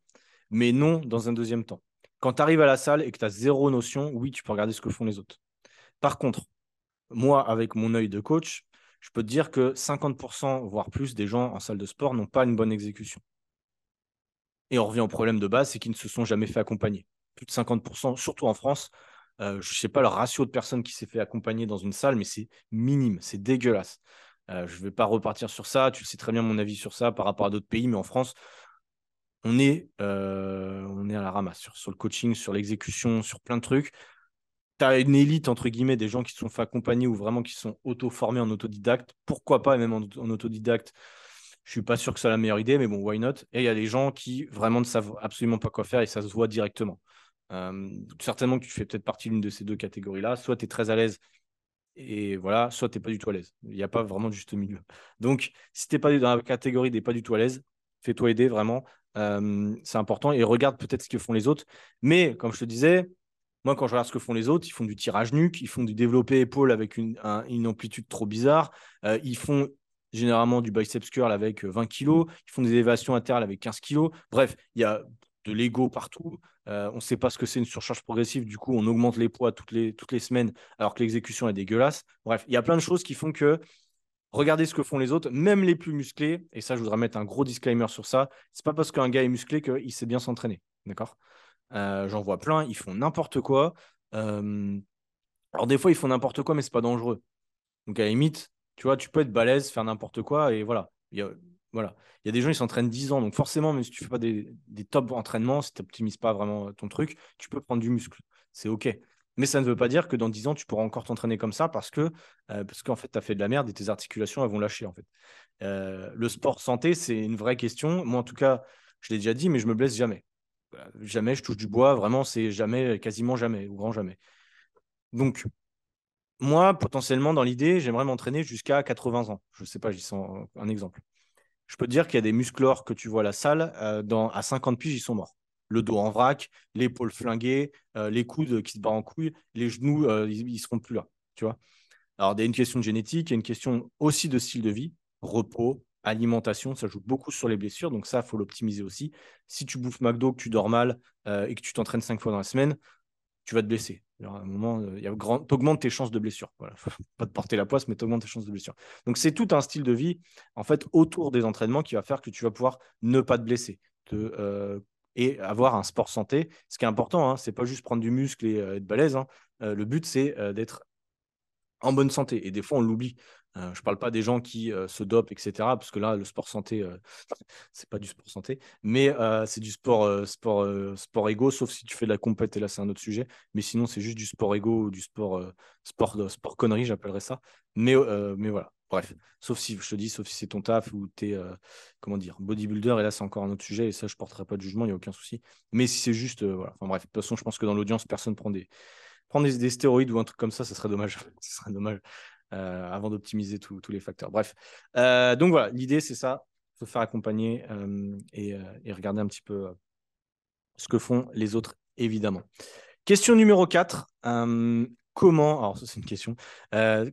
mais non dans un deuxième temps. Quand tu arrives à la salle et que tu as zéro notion, oui, tu peux regarder ce que font les autres. Par contre, moi, avec mon œil de coach, je peux te dire que 50%, voire plus, des gens en salle de sport n'ont pas une bonne exécution. Et on revient au problème de base, c'est qu'ils ne se sont jamais fait accompagner. Plus de 50%, surtout en France. Euh, je ne sais pas le ratio de personnes qui s'est fait accompagner dans une salle, mais c'est minime, c'est dégueulasse. Euh, je ne vais pas repartir sur ça. Tu sais très bien mon avis sur ça par rapport à d'autres pays, mais en France, on est, euh, on est à la ramasse sur, sur le coaching, sur l'exécution, sur plein de trucs. Tu as une élite, entre guillemets, des gens qui se sont fait accompagner ou vraiment qui sont auto-formés en autodidacte. Pourquoi pas, même en autodidacte je suis pas sûr que c'est la meilleure idée, mais bon, why not? Et il y a des gens qui vraiment ne savent absolument pas quoi faire et ça se voit directement. Certainement que tu fais peut-être partie d'une de ces deux catégories-là. Soit tu es très à l'aise et voilà, soit tu n'es pas du tout à l'aise. Il n'y a pas vraiment de juste milieu. Donc, si tu n'es pas dans la catégorie des pas du tout à l'aise, fais-toi aider vraiment. C'est important et regarde peut-être ce que font les autres. Mais comme je te disais, moi, quand je regarde ce que font les autres, ils font du tirage nuque, ils font du développé épaule avec une, amplitude trop bizarre, ils font généralement du biceps curl avec 20 euh, kg, ils font des élévations internes avec 15 kg. Bref, il y a de l'ego partout. Euh, on ne sait pas ce que c'est une surcharge progressive. Du coup, on augmente les poids toutes les, toutes les semaines alors que l'exécution est dégueulasse. Bref, il y a plein de choses qui font que regardez ce que font les autres, même les plus musclés. Et ça, je voudrais mettre un gros disclaimer sur ça. C'est pas parce qu'un gars est musclé qu'il sait bien s'entraîner. D'accord? Euh, J'en vois plein, ils font n'importe quoi. alors, des fois, ils font n'importe quoi, mais c'est pas dangereux. Donc, à la limite, tu vois, tu peux être balèze, faire n'importe quoi, et voilà. Il y a, voilà. Il y a des gens, ils s'entraînent 10 ans, donc forcément, même si tu fais pas des, top entraînements, si tu n'optimises pas vraiment ton truc, tu peux prendre du muscle. C'est OK. Mais ça ne veut pas dire que dans 10 ans, tu pourras encore t'entraîner comme ça parce que euh, qu'en fait, tu as fait de la merde et tes articulations elles vont lâcher. En fait. Euh, le sport santé, c'est une vraie question. Moi, en tout cas, je l'ai déjà dit, mais je me blesse jamais. Jamais, je touche du bois. Vraiment, c'est jamais, quasiment jamais, ou grand jamais. Donc, moi, potentiellement, dans l'idée, j'aimerais m'entraîner jusqu'à 80 ans. Je ne sais pas, j'y sens un exemple. Je peux dire qu'il y a des musclores que tu vois à la salle, euh, à 50 piges, ils sont morts. Le dos en vrac, l'épaule flinguée, euh, les coudes qui se barrent en couilles, les genoux, euh, ils ne seront plus là. Tu vois Alors, il y a une question de génétique, il y a une question aussi de style de vie, repos, alimentation, ça joue beaucoup sur les blessures, donc ça, il faut l'optimiser aussi. Si tu bouffes McDo, que tu dors mal et que tu t'entraînes cinq fois dans la semaine, tu vas te blesser. à un moment, euh, tu augmentes tes chances de blessure. Voilà. pas de porter la poisse, mais tu augmentes tes chances de blessure. Donc, c'est tout un style de vie, en fait, autour des entraînements qui va faire que tu vas pouvoir ne pas te blesser euh, et avoir un sport santé. Ce qui est important, hein, c'est pas juste prendre du muscle et euh, être balèze. Hein. le but, c'est d'être en bonne santé. Et des fois, on l'oublie. Euh, je ne parle pas des gens qui euh, se dopent, etc. Parce que là, le sport santé, euh, (laughs) c'est pas du sport santé, mais c'est du sport, sport, sport égo, sauf si tu fais de la compète, et là, c'est un autre sujet. Mais sinon, c'est juste du sport égo ou du sport, sport, sport connerie, j'appellerais ça. Mais, mais voilà, bref. Sauf si, je te dis, sauf si c'est ton taf ou tu es, comment dire, bodybuilder, et là, c'est encore un autre sujet, et ça, je ne porterai pas de jugement, il n'y a aucun souci. Mais si c'est juste, voilà. Enfin bref, de toute façon, je pense que dans l'audience, personne prend des prendre des, stéroïdes ou un truc comme ça, ça serait dommage. (laughs) ce serait dommage. Euh, avant d'optimiser tous les facteurs. Bref. Euh, donc voilà, l'idée, c'est ça. Se faire accompagner euh, et, regarder un petit peu ce que font les autres, évidemment. Question numéro 4. Euh, comment, alors ça c'est une question,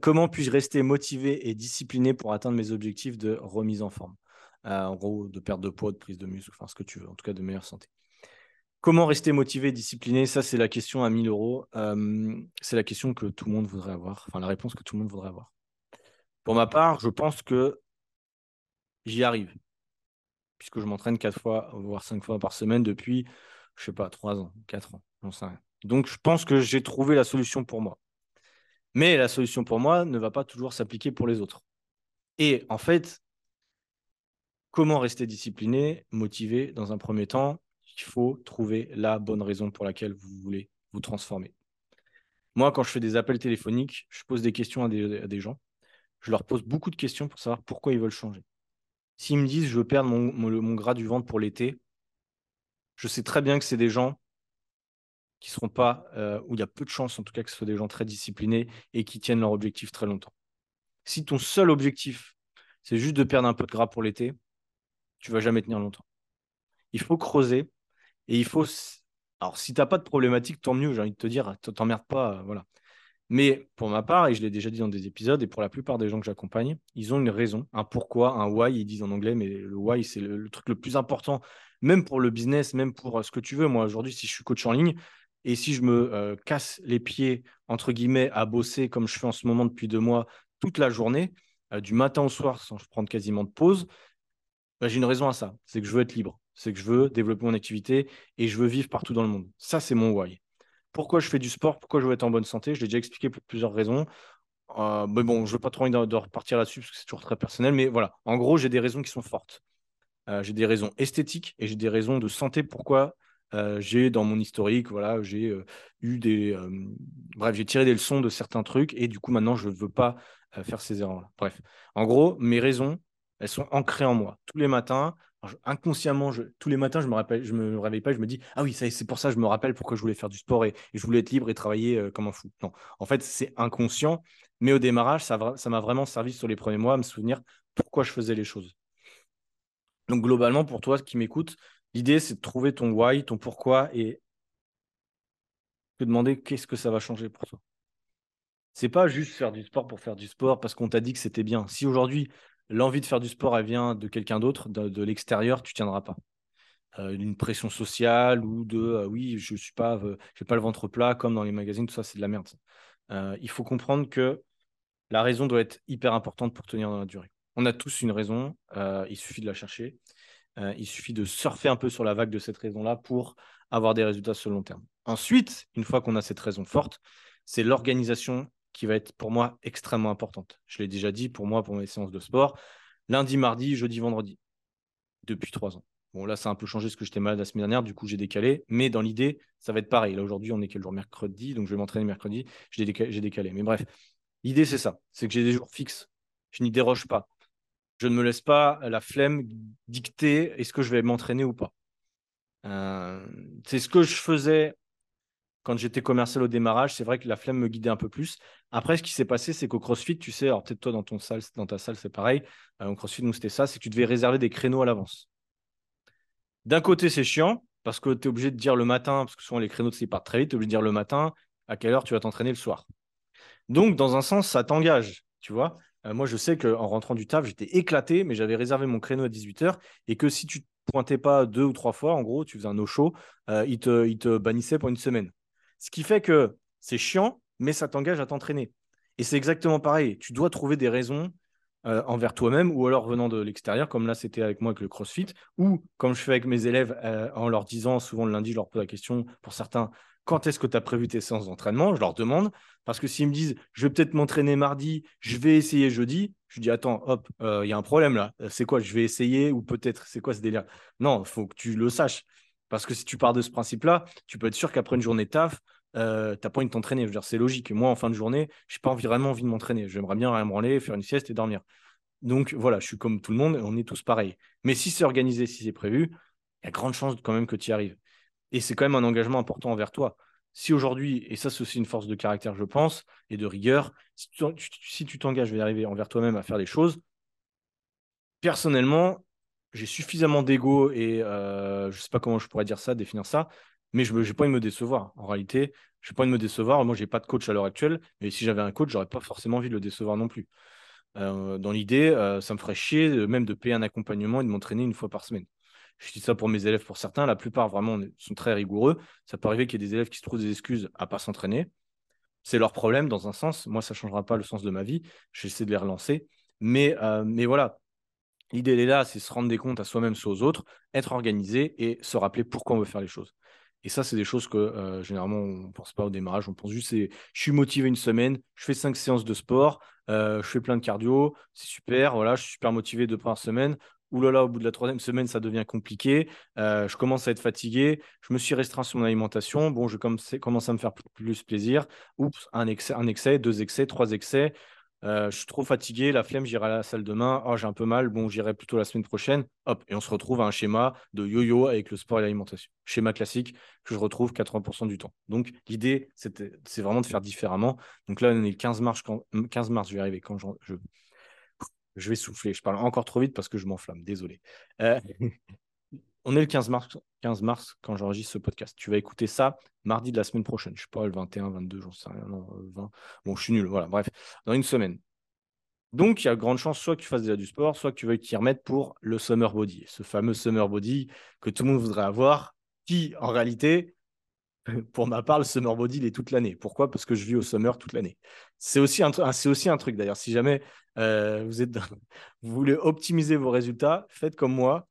comment puis-je rester motivé et discipliné pour atteindre mes objectifs de remise en forme? En gros, de perte de poids, de prise de muscle, enfin ce que tu veux, en tout cas de meilleure santé. Comment rester motivé, discipliné? Ça, c'est la question à 1000 euros. c'est la question que tout le monde voudrait avoir, enfin la réponse que tout le monde voudrait avoir. Pour ma part, je pense que j'y arrive, puisque je m'entraîne quatre fois, voire cinq fois par semaine depuis, je sais pas, trois ans, quatre ans, j'en sais. Donc, je pense que j'ai trouvé la solution pour moi. Mais la solution pour moi ne va pas toujours s'appliquer pour les autres. Et en fait, comment rester discipliné, motivé dans un premier temps? Il faut trouver la bonne raison pour laquelle vous voulez vous transformer. Moi, quand je fais des appels téléphoniques, je pose des questions à des, gens. Je leur pose beaucoup de questions pour savoir pourquoi ils veulent changer. S'ils me disent je veux perdre mon, gras du ventre pour l'été, je sais très bien que c'est des gens qui seront pas, euh, où il y a peu de chances en tout cas que ce soit des gens très disciplinés et qui tiennent leur objectif très longtemps. Si ton seul objectif, c'est juste de perdre un peu de gras pour l'été, tu vas jamais tenir longtemps. Il faut creuser et il faut. Alors, si tu n'as pas de problématique, tant mieux, j'ai envie de te dire, t'emmerdes pas, euh, voilà. Mais pour ma part, et je l'ai déjà dit dans des épisodes, et pour la plupart des gens que j'accompagne, ils ont une raison, un pourquoi, un why, ils disent en anglais, mais le why, c'est le, truc le plus important, même pour le business, même pour euh, ce que tu veux. Moi, aujourd'hui, si je suis coach en ligne, et si je me euh, casse les pieds, entre guillemets, à bosser comme je fais en ce moment depuis deux mois, toute la journée, du matin au soir, sans prendre quasiment de pause, bah, j'ai une raison à ça. C'est que je veux être libre. C'est que je veux développer mon activité et je veux vivre partout dans le monde. Ça, c'est mon why. Pourquoi je fais du sport? Pourquoi je veux être en bonne santé? Je l'ai déjà expliqué pour plusieurs raisons. Euh, mais bon, je ne veux pas trop envie de, repartir là-dessus parce que c'est toujours très personnel. Mais voilà, en gros, j'ai des raisons qui sont fortes. j'ai des raisons esthétiques et j'ai des raisons de santé. Pourquoi euh, j'ai dans mon historique, voilà, j'ai euh, eu des. Euh, bref, j'ai tiré des leçons de certains trucs et du coup, maintenant, je ne veux pas faire ces erreurs-là. Bref, en gros, mes raisons, elles sont ancrées en moi. Tous les matins, inconsciemment, tous les matins, je me me réveille pas, je me dis ah oui, c'est pour ça, je me rappelle pourquoi je voulais faire du sport et, je voulais être libre et travailler comme un fou. Non, en fait, c'est inconscient, mais au démarrage, ça m'a vraiment servi sur les premiers mois à me souvenir pourquoi je faisais les choses. Donc globalement, pour toi qui m'écoute, L'idée, c'est de trouver ton why, ton pourquoi et te demander qu'est-ce que ça va changer pour toi. C'est pas juste faire du sport pour faire du sport parce qu'on t'a dit que c'était bien. Si aujourd'hui, l'envie de faire du sport, elle vient de quelqu'un d'autre, de, l'extérieur, tu tiendras pas. Euh, d'une pression sociale ou de euh, oui, je suis pas, euh, pas le ventre plat comme dans les magazines, tout ça, c'est de la merde. il faut comprendre que la raison doit être hyper importante pour tenir dans la durée. On a tous une raison, il suffit de la chercher. Il suffit de surfer un peu sur la vague de cette raison-là pour avoir des résultats sur le long terme. Ensuite, une fois qu'on a cette raison forte, c'est l'organisation qui va être pour moi extrêmement importante. Je l'ai déjà dit pour moi, pour mes séances de sport, lundi, mardi, jeudi, vendredi, depuis trois ans. Bon, là, ça a un peu changé parce que j'étais malade la semaine dernière, du coup, j'ai décalé. Mais dans l'idée, ça va être pareil. Là, aujourd'hui, on est quel jour? Mercredi, donc je vais m'entraîner mercredi. J'ai décalé. Mais bref, l'idée, c'est ça. C'est que j'ai des jours fixes. Je n'y déroge pas je ne me laisse pas la flemme dicter est-ce que je vais m'entraîner ou pas. Euh, c'est ce que je faisais quand j'étais commercial au démarrage. C'est vrai que la flemme me guidait un peu plus. Après, ce qui s'est passé, c'est qu'au CrossFit, tu sais, alors peut-être toi dans, ton salle, dans ta salle, c'est pareil. Euh, au CrossFit, nous, c'était ça c'est que tu devais réserver des créneaux à l'avance. D'un côté, c'est chiant parce que tu es obligé de dire le matin, parce que souvent les créneaux, c'est partent très vite, tu es obligé de dire le matin à quelle heure tu vas t'entraîner le soir. Donc, dans un sens, ça t'engage, tu vois. Euh, moi, je sais qu'en rentrant du taf, j'étais éclaté, mais j'avais réservé mon créneau à 18h et que si tu ne pointais pas deux ou trois fois, en gros, tu faisais un no-show, euh, il, te, il te bannissait pour une semaine. Ce qui fait que c'est chiant, mais ça t'engage à t'entraîner. Et c'est exactement pareil. Tu dois trouver des raisons euh, envers toi-même ou alors venant de l'extérieur, comme là c'était avec moi avec le CrossFit, ou comme je fais avec mes élèves en leur disant, souvent le lundi, je leur pose la question, pour certains, quand est-ce que tu as prévu tes séances d'entraînement? Je leur demande. Parce que s'ils me disent, je vais peut-être m'entraîner mardi, je vais essayer jeudi, je dis, attends, hop, euh, il y a un problème là. Euh, c'est quoi? Je vais essayer ou peut-être C'est quoi ce délire? Non, il faut que tu le saches. Parce que si tu pars de ce principe-là, tu peux être sûr qu'après une journée de taf, euh, tu n'as pas envie de t'entraîner. c'est logique. Moi, en fin de journée, je n'ai pas vraiment envie de m'entraîner. J'aimerais bien rien branler, faire une sieste et dormir. Donc voilà, je suis comme tout le monde, on est tous pareils. Mais si c'est organisé, si c'est prévu, il y a grande chance quand même que tu y arrives. Et c'est quand même un engagement important envers toi. Si aujourd'hui, et ça c'est aussi une force de caractère, je pense, et de rigueur, si tu t'engages, je vais arriver envers toi-même à faire des choses, personnellement, j'ai suffisamment d'ego et euh, je ne sais pas comment je pourrais dire ça, définir ça, mais je n'ai pas envie de me décevoir. En réalité, je n'ai pas envie de me décevoir. Moi, je n'ai pas de coach à l'heure actuelle, mais si j'avais un coach, j'aurais pas forcément envie de le décevoir non plus. Euh, dans l'idée, euh, ça me ferait chier même de payer un accompagnement et de m'entraîner une fois par semaine. Je dis ça pour mes élèves, pour certains. La plupart, vraiment, sont très rigoureux. Ça peut arriver qu'il y ait des élèves qui se trouvent des excuses à pas s'entraîner. C'est leur problème dans un sens. Moi, ça ne changera pas le sens de ma vie. J'essaie de les relancer. Mais, mais voilà, L'idée, elle est là, c'est se rendre des comptes à soi-même, soit aux autres, être organisé et se rappeler pourquoi on veut faire les choses. Et ça, c'est des choses que euh, généralement, on ne pense pas au démarrage. On pense juste, c'est je suis motivé une semaine, je fais cinq séances de sport, euh, je fais plein de cardio, c'est super, voilà, je suis super motivé deux par semaine. Ouh là là, au bout de la troisième semaine, ça devient compliqué. Euh, je commence à être fatigué. Je me suis restreint sur mon alimentation. Bon, je commence à me faire plus plaisir. Oups, un excès, deux excès, trois excès. Je suis trop fatigué, la flemme, j'irai à la salle demain. Oh, j'ai un peu mal, bon, j'irai plutôt la semaine prochaine. Hop, et on se retrouve à un schéma de yo-yo avec le sport et l'alimentation. Schéma classique que je retrouve 80% du temps. Donc, l'idée, c'est vraiment de faire différemment. Donc là, on est le 15 mars, 15 mars je vais arriver quand je, je, vais souffler. Je parle encore trop vite parce que je m'enflamme, désolé. (laughs) on est le 15 mars, 15 mars quand j'enregistre ce podcast. Tu vas écouter ça mardi de la semaine prochaine. Je ne sais pas, le 21, 22, j'en sais rien. Non, 20. Euh, bon, je suis nul. Voilà, bref, dans une semaine. Donc, il y a grande chance soit que tu fasses déjà du sport, soit que tu veuilles t'y remettre pour le summer body, ce fameux summer body que tout le monde voudrait avoir, qui, en réalité, (laughs) pour ma part, le summer body, il est toute l'année. Pourquoi? Parce que je vis au summer toute l'année. C'est aussi un, c'est aussi un truc, d'ailleurs. Si jamais euh, vous, êtes (laughs) vous voulez optimiser vos résultats, faites comme moi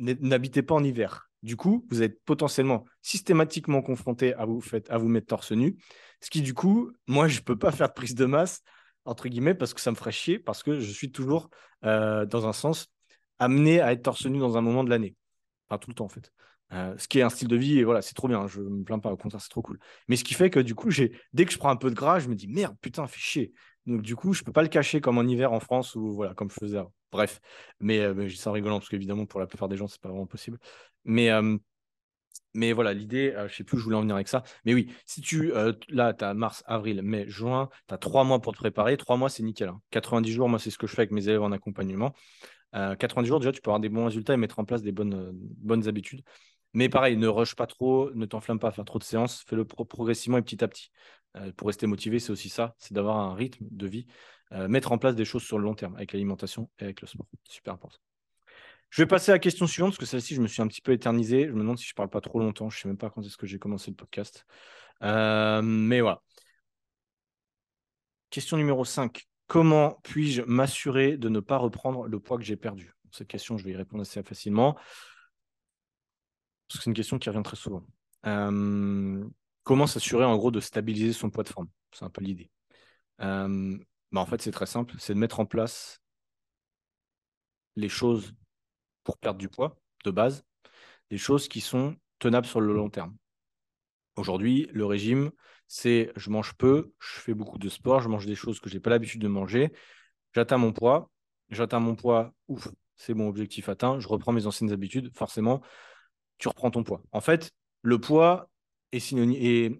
n'habitez pas en hiver. Du coup, vous êtes potentiellement systématiquement confronté à vous, à vous mettre torse nu. Ce qui, du coup, moi, je ne peux pas faire de prise de masse, entre guillemets, parce que ça me ferait chier, parce que je suis toujours, euh, dans un sens, amené à être torse nu dans un moment de l'année. Enfin, tout le temps, en fait. Euh, ce qui est un style de vie, et voilà, c'est trop bien, je ne me plains pas, au contraire, c'est trop cool. Mais ce qui fait que du coup, dès que je prends un peu de gras, je me dis merde, putain, fait chier. Donc du coup, je ne peux pas le cacher comme en hiver en France ou voilà, comme je faisais. Bref, mais, euh, je ça en rigolant parce qu'évidemment, pour la plupart des gens, c'est pas vraiment possible. Mais, euh, voilà, l'idée, je ne sais plus où je voulais en venir avec ça. Mais oui, si tu, là, tu as mars, avril, mai, juin, tu as trois mois pour te préparer. Trois mois, c'est nickel. 90 hein. jours, moi, c'est ce que je fais avec mes élèves en accompagnement. 90 jours, déjà, tu peux avoir des bons résultats et mettre en place des bonnes, bonnes habitudes. Mais pareil, ne rush pas trop, ne t'enflamme pas à trop de séances, fais-le progressivement et petit à petit. Euh, pour rester motivé, c'est aussi ça, c'est d'avoir un rythme de vie, euh, mettre en place des choses sur le long terme avec l'alimentation et avec le sport. Super important. Je vais passer à la question suivante, parce que celle-ci, je me suis un petit peu éternisé. Je me demande si je ne parle pas trop longtemps. Je ne sais même pas quand est-ce que j'ai commencé le podcast. Euh, mais voilà. Question numéro 5. Comment puis-je m'assurer de ne pas reprendre le poids que j'ai perdu? Cette question, je vais y répondre assez facilement. Parce que c'est une question qui revient très souvent. Euh, comment s'assurer en gros de stabiliser son poids de forme? C'est un peu l'idée. Euh, bah, en fait, c'est très simple, c'est de mettre en place les choses pour perdre du poids de base, des choses qui sont tenables sur le long terme. Aujourd'hui, le régime, c'est je mange peu, je fais beaucoup de sport, je mange des choses que je n'ai pas l'habitude de manger, j'atteins mon poids, j'atteins mon poids, ouf, c'est mon objectif atteint, je reprends mes anciennes habitudes, forcément, tu reprends ton poids. En fait, le poids est,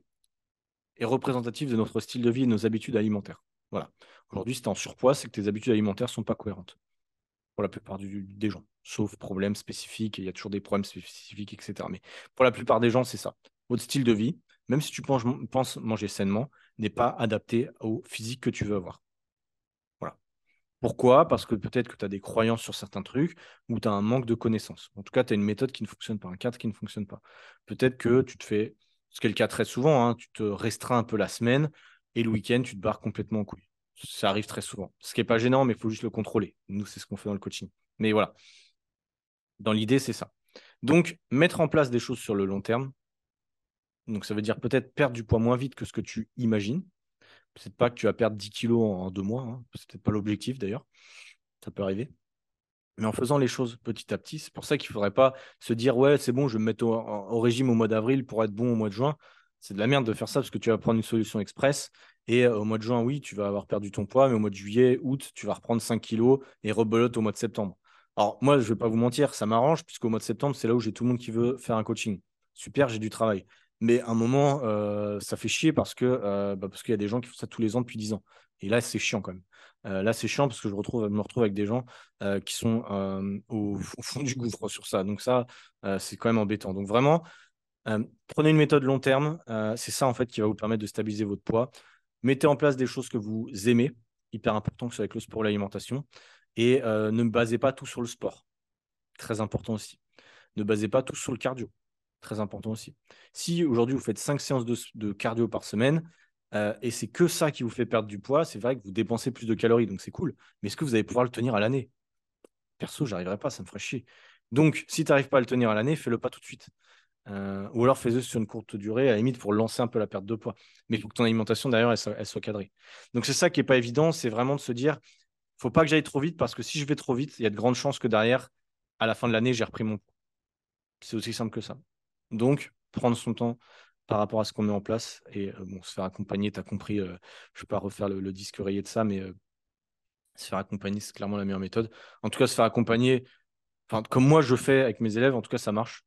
représentatif de notre style de vie et de nos habitudes alimentaires. Voilà. Aujourd'hui, si tu en surpoids, c'est que tes habitudes alimentaires ne sont pas cohérentes pour la plupart des gens, sauf problèmes spécifiques, il y a toujours des problèmes spécifiques, etc. Mais pour la plupart des gens, c'est ça. Votre style de vie, même si tu penses manger sainement, n'est pas adapté au physique que tu veux avoir. Pourquoi? Parce que peut-être que tu as des croyances sur certains trucs ou tu as un manque de connaissances. En tout cas, tu as une méthode qui ne fonctionne pas, un cadre qui ne fonctionne pas. Peut-être que tu te fais, ce qui est le cas très souvent, hein, tu te restreins un peu la semaine et le week-end, tu te barres complètement en couille. Ça arrive très souvent. Ce qui n'est pas gênant, mais il faut juste le contrôler. Nous, c'est ce qu'on fait dans le coaching. Mais voilà. Dans l'idée, c'est ça. Donc, mettre en place des choses sur le long terme. Donc, ça veut dire peut-être perdre du poids moins vite que ce que tu imagines. Peut-être pas que tu vas perdre 10 kilos en deux mois. Hein. C'est peut-être pas l'objectif d'ailleurs. Ça peut arriver. Mais en faisant les choses petit à petit, c'est pour ça qu'il ne faudrait pas se dire ouais, c'est bon, je vais me mettre au, régime au mois d'avril pour être bon au mois de juin. C'est de la merde de faire ça parce que tu vas prendre une solution express. Et euh, au mois de juin, oui, tu vas avoir perdu ton poids, mais au mois de juillet, août, tu vas reprendre 5 kilos et rebelote au mois de septembre. Alors, moi, je ne vais pas vous mentir, ça m'arrange, puisqu'au mois de septembre, c'est là où j'ai tout le monde qui veut faire un coaching. Super, j'ai du travail. Mais à un moment, euh, ça fait chier parce que euh, bah, parce qu'il y a des gens qui font ça tous les ans depuis 10 ans. Et là, c'est chiant quand même. là, c'est chiant parce que je, retrouve, me retrouve avec des gens qui sont au, fond du gouffre sur ça. Donc ça, c'est quand même embêtant. Donc vraiment, prenez une méthode long terme. c'est ça, en fait, qui va vous permettre de stabiliser votre poids. Mettez en place des choses que vous aimez. Hyper important que ce soit avec le sport ou l'alimentation. Et ne basez pas tout sur le sport. Très important aussi. Ne basez pas tout sur le cardio. Très important aussi. Si aujourd'hui vous faites 5 séances de, cardio par semaine euh, et c'est que ça qui vous fait perdre du poids, c'est vrai que vous dépensez plus de calories, donc c'est cool. Mais est-ce que vous allez pouvoir le tenir à l'année? Perso, j'arriverai pas, ça me ferait chier. Donc, si tu n'arrives pas à le tenir à l'année, fais-le pas tout de suite. Euh, ou alors fais-le sur une courte durée, à la limite pour lancer un peu la perte de poids. Mais il faut que ton alimentation, d'ailleurs, elle, soit cadrée. Donc, c'est ça qui n'est pas évident, c'est vraiment de se dire, faut pas que j'aille trop vite parce que si je vais trop vite, il y a de grandes chances que derrière, à la fin de l'année, j'ai repris mon poids. C'est aussi simple que ça. Donc, prendre son temps par rapport à ce qu'on met en place et euh, bon, se faire accompagner. Tu as compris, euh, je ne vais pas refaire le, disque rayé de ça, mais euh, se faire accompagner, c'est clairement la meilleure méthode. En tout cas, se faire accompagner, comme moi je fais avec mes élèves, en tout cas, ça marche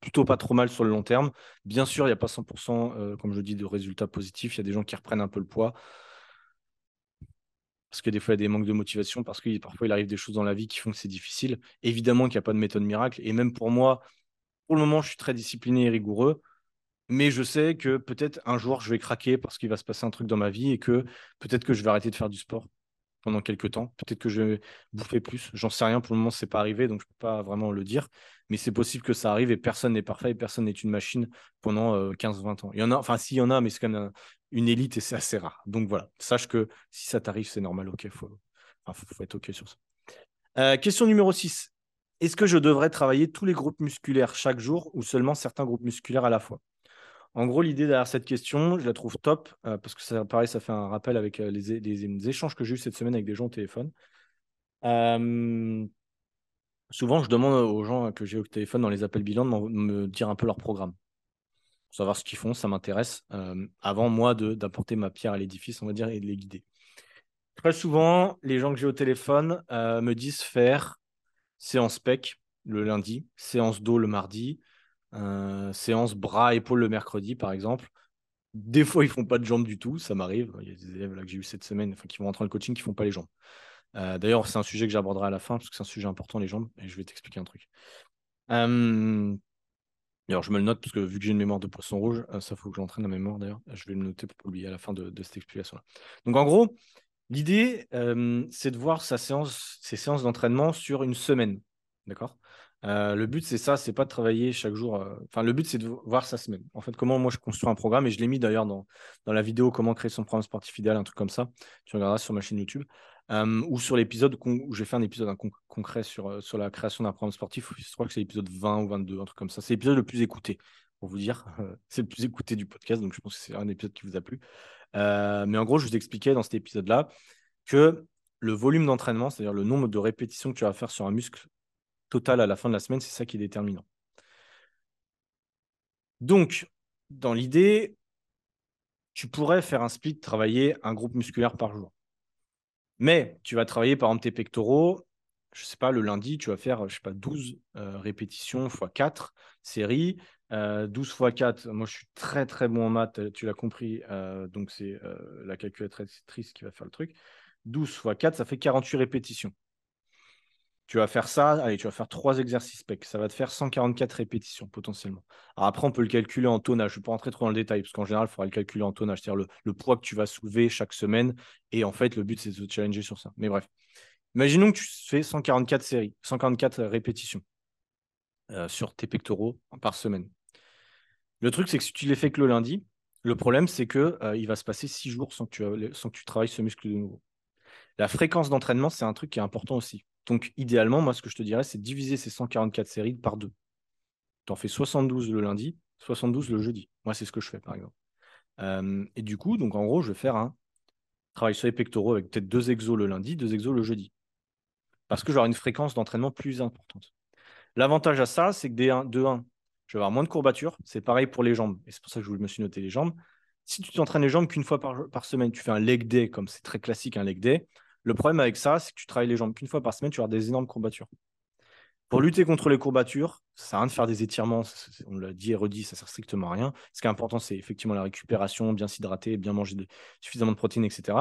plutôt pas trop mal sur le long terme. Bien sûr, il n'y a pas 100%, comme je dis, de résultats positifs. Il y a des gens qui reprennent un peu le poids. Parce que des fois, il y a des manques de motivation, parce que parfois, il arrive des choses dans la vie qui font que c'est difficile. Évidemment qu'il n'y a pas de méthode miracle. Et même pour moi, pour le moment, je suis très discipliné et rigoureux, mais je sais que peut-être un jour, je vais craquer parce qu'il va se passer un truc dans ma vie et que peut-être que je vais arrêter de faire du sport pendant quelques temps. Peut-être que je vais bouffer plus. J'en sais rien. Pour le moment, ce n'est pas arrivé, donc je ne peux pas vraiment le dire. Mais c'est possible que ça arrive et personne n'est parfait personne n'est une machine pendant 15-20 euh, ans. Il y en a, enfin, s'il y en a, mais c'est quand même une élite et c'est assez rare. Donc voilà, sache que si ça t'arrive, c'est normal. Ok, il faut, faut, être OK sur ça. Euh, question numéro 6. Est-ce que je devrais travailler tous les groupes musculaires chaque jour ou seulement certains groupes musculaires à la fois? En gros, l'idée derrière cette question, je la trouve top euh, parce que ça, pareil, ça fait un rappel avec euh, les, échanges que j'ai eu cette semaine avec des gens au téléphone. Euh, souvent, je demande aux gens que j'ai au téléphone dans les appels bilan de me dire un peu leur programme. Savoir ce qu'ils font, ça m'intéresse. avant, moi, d'apporter ma pierre à l'édifice, on va dire, et de les guider. Très souvent, les gens que j'ai au téléphone me disent faire séance pec le lundi, séance dos le mardi, euh, séance bras, épaules le mercredi, par exemple. Des fois, ils font pas de jambes du tout, ça m'arrive. Il y a des élèves là, que j'ai eu cette semaine qui vont rentrer dans le coaching qui font pas les jambes. Euh, d'ailleurs, c'est un sujet que j'aborderai à la fin parce que c'est un sujet important, les jambes, et je vais t'expliquer un truc. Euh... Alors, je me le note parce que vu que j'ai une mémoire de poisson rouge, euh, ça faut que j'entraîne la mémoire d'ailleurs. Je vais le noter pour l'oublier à la fin de, de cette explication-là. Donc, en gros, L'idée, c'est de voir sa séance, ses séances d'entraînement sur une semaine. D'accord? Le but, c'est ça, c'est pas de travailler chaque jour. Enfin, le but, c'est de voir sa semaine. En fait, comment moi je construis un programme, et je l'ai mis d'ailleurs dans, la vidéo Comment créer son programme sportif idéal, un truc comme ça. Tu regarderas sur ma chaîne YouTube. ou sur l'épisode où j'ai fait un épisode concret sur, sur la création d'un programme sportif. Je crois que c'est l'épisode 20 ou 22, un truc comme ça. C'est l'épisode le plus écouté, pour vous dire. (laughs) c'est le plus écouté du podcast, donc je pense que c'est un épisode qui vous a plu. Euh, mais en gros, je vous expliquais dans cet épisode-là que le volume d'entraînement, c'est-à-dire le nombre de répétitions que tu vas faire sur un muscle total à la fin de la semaine, c'est ça qui est déterminant. Donc, dans l'idée, tu pourrais faire un split, travailler un groupe musculaire par jour. Mais tu vas travailler par exemple tes pectoraux, je ne sais pas, le lundi, tu vas faire, je sais pas, 12 euh, répétitions x 4 séries. 12 x 4, moi je suis très très bon en maths, tu l'as compris, euh, donc c'est euh, la calculatrice qui va faire le truc. 12 x 4, ça fait 48 répétitions. Tu vas faire ça, allez, tu vas faire 3 exercices PEC, ça va te faire 144 répétitions potentiellement. Alors après, on peut le calculer en tonnage, je ne vais pas rentrer trop dans le détail, parce qu'en général, il faudra le calculer en tonnage, c'est-à-dire le, poids que tu vas soulever chaque semaine, et en fait, le but c'est de te challenger sur ça. Mais bref, imaginons que tu fais 144 séries, 144 répétitions euh, sur tes pectoraux par semaine. Le truc, c'est que si tu les fais que le lundi, le problème, c'est que euh, il va se passer six jours sans que, tu, sans que tu travailles ce muscle de nouveau. La fréquence d'entraînement, c'est un truc qui est important aussi. Donc, idéalement, moi, ce que je te dirais, c'est diviser ces 144 séries par deux. Tu en fais 72 le lundi, 72 le jeudi. Moi, c'est ce que je fais, par exemple. Euh, et du coup, donc en gros, je vais faire un travail sur les pectoraux avec peut-être deux exos le lundi, deux exos le jeudi. Parce que j'aurai une fréquence d'entraînement plus importante. L'avantage à ça, c'est que des 1, de 1, je vais avoir moins de courbatures. C'est pareil pour les jambes. Et c'est pour ça que je me suis noté les jambes. Si tu t'entraînes les jambes qu'une fois par, semaine, tu fais un leg day, comme c'est très classique un leg day. Le problème avec ça, c'est que tu travailles les jambes qu'une fois par semaine, tu vas avoir des énormes courbatures. Pour lutter contre les courbatures, ça sert à rien de faire des étirements. On l'a dit et redit, ça sert strictement à rien. Ce qui est important, c'est effectivement la récupération, bien s'hydrater, bien manger suffisamment de protéines, etc.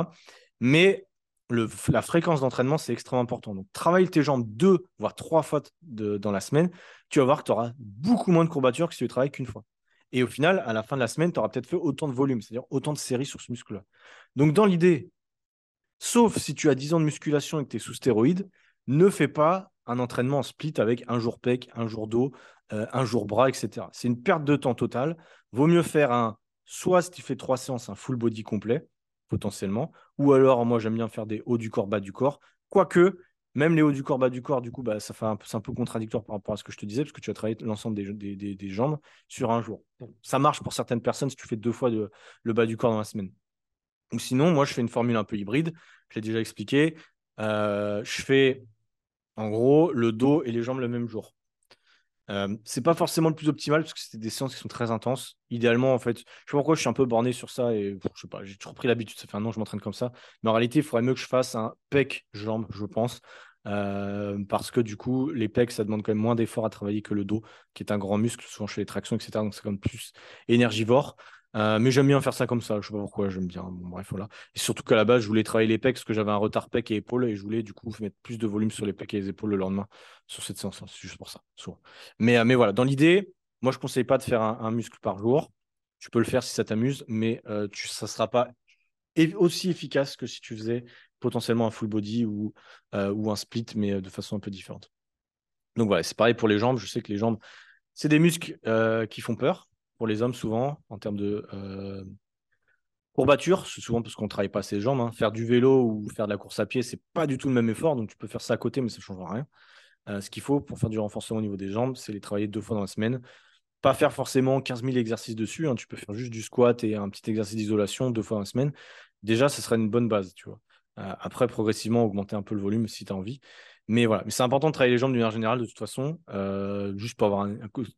Mais la fréquence d'entraînement, c'est extrêmement important. Donc, travaille tes jambes deux, voire trois fois dans la semaine. Tu vas voir que tu auras beaucoup moins de courbatures que si tu travailles qu'une fois. Et au final, à la fin de la semaine, tu auras peut-être fait autant de volume, c'est-à-dire autant de séries sur ce muscle-là. Donc, dans l'idée, sauf si tu as 10 ans de musculation et que tu es sous stéroïdes, ne fais pas un entraînement en split avec un jour pec, un jour dos, euh, un jour bras, etc. C'est une perte de temps totale. Vaut mieux faire un, soit si tu fais trois séances, un full body complet, potentiellement. Ou alors, moi, j'aime bien faire des hauts du corps, bas du corps. Quoique, même les hauts du corps, bas du corps, du coup, bah, ça fait un, c'est un peu contradictoire par rapport à ce que je te disais, parce que tu as travaillé l'ensemble des, des, jambes sur un jour. Ça marche pour certaines personnes si tu fais deux fois le bas du corps dans la semaine. Ou sinon, moi, je fais une formule un peu hybride. Je l'ai déjà expliqué. Euh, je fais, en gros, le dos et les jambes le même jour. Euh, c'est pas forcément le plus optimal parce que c'est des séances qui sont très intenses. Idéalement, en fait, je sais pas pourquoi je suis un peu borné sur ça et je sais pas, j'ai toujours pris l'habitude. Ça fait un an que je m'entraîne comme ça. Mais en réalité, il faudrait mieux que je fasse un pec jambe, je pense. Euh, parce que du coup, les pecs, ça demande quand même moins d'efforts à travailler que le dos, qui est un grand muscle, souvent chez les tractions, etc. Donc c'est quand même plus énergivore. Euh, mais j'aime bien faire ça comme ça. Je sais pas pourquoi, j'aime bien. Bon, bref, voilà. Et surtout qu'à la base, je voulais travailler les pecs parce que j'avais un retard pec et épaules et je voulais du coup mettre plus de volume sur les pecs et les épaules le lendemain sur cette séance. C'est juste pour ça. Mais, euh, mais voilà, dans l'idée, moi, je ne conseille pas de faire un, muscle par jour. Tu peux le faire si ça t'amuse, mais euh, tu, ça ne sera pas aussi efficace que si tu faisais potentiellement un full body ou, ou un split, mais de façon un peu différente. Donc voilà, c'est pareil pour les jambes. Je sais que les jambes, c'est des muscles qui font peur pour les hommes souvent en termes de euh, courbature. C'est souvent parce qu'on ne travaille pas ses jambes. Hein. Faire du vélo ou faire de la course à pied, c'est pas du tout le même effort. Donc tu peux faire ça à côté, mais ça ne changera rien. Euh, ce qu'il faut pour faire du renforcement au niveau des jambes, c'est les travailler deux fois dans la semaine. Pas faire forcément 15 000 exercices dessus. Hein. Tu peux faire juste du squat et un petit exercice d'isolation deux fois dans la semaine. Déjà, ce serait une bonne base, tu vois. Euh, après, progressivement, augmenter un peu le volume si tu as envie. Mais voilà, mais c'est important de travailler les jambes d'une manière générale de toute façon, euh, juste pour avoir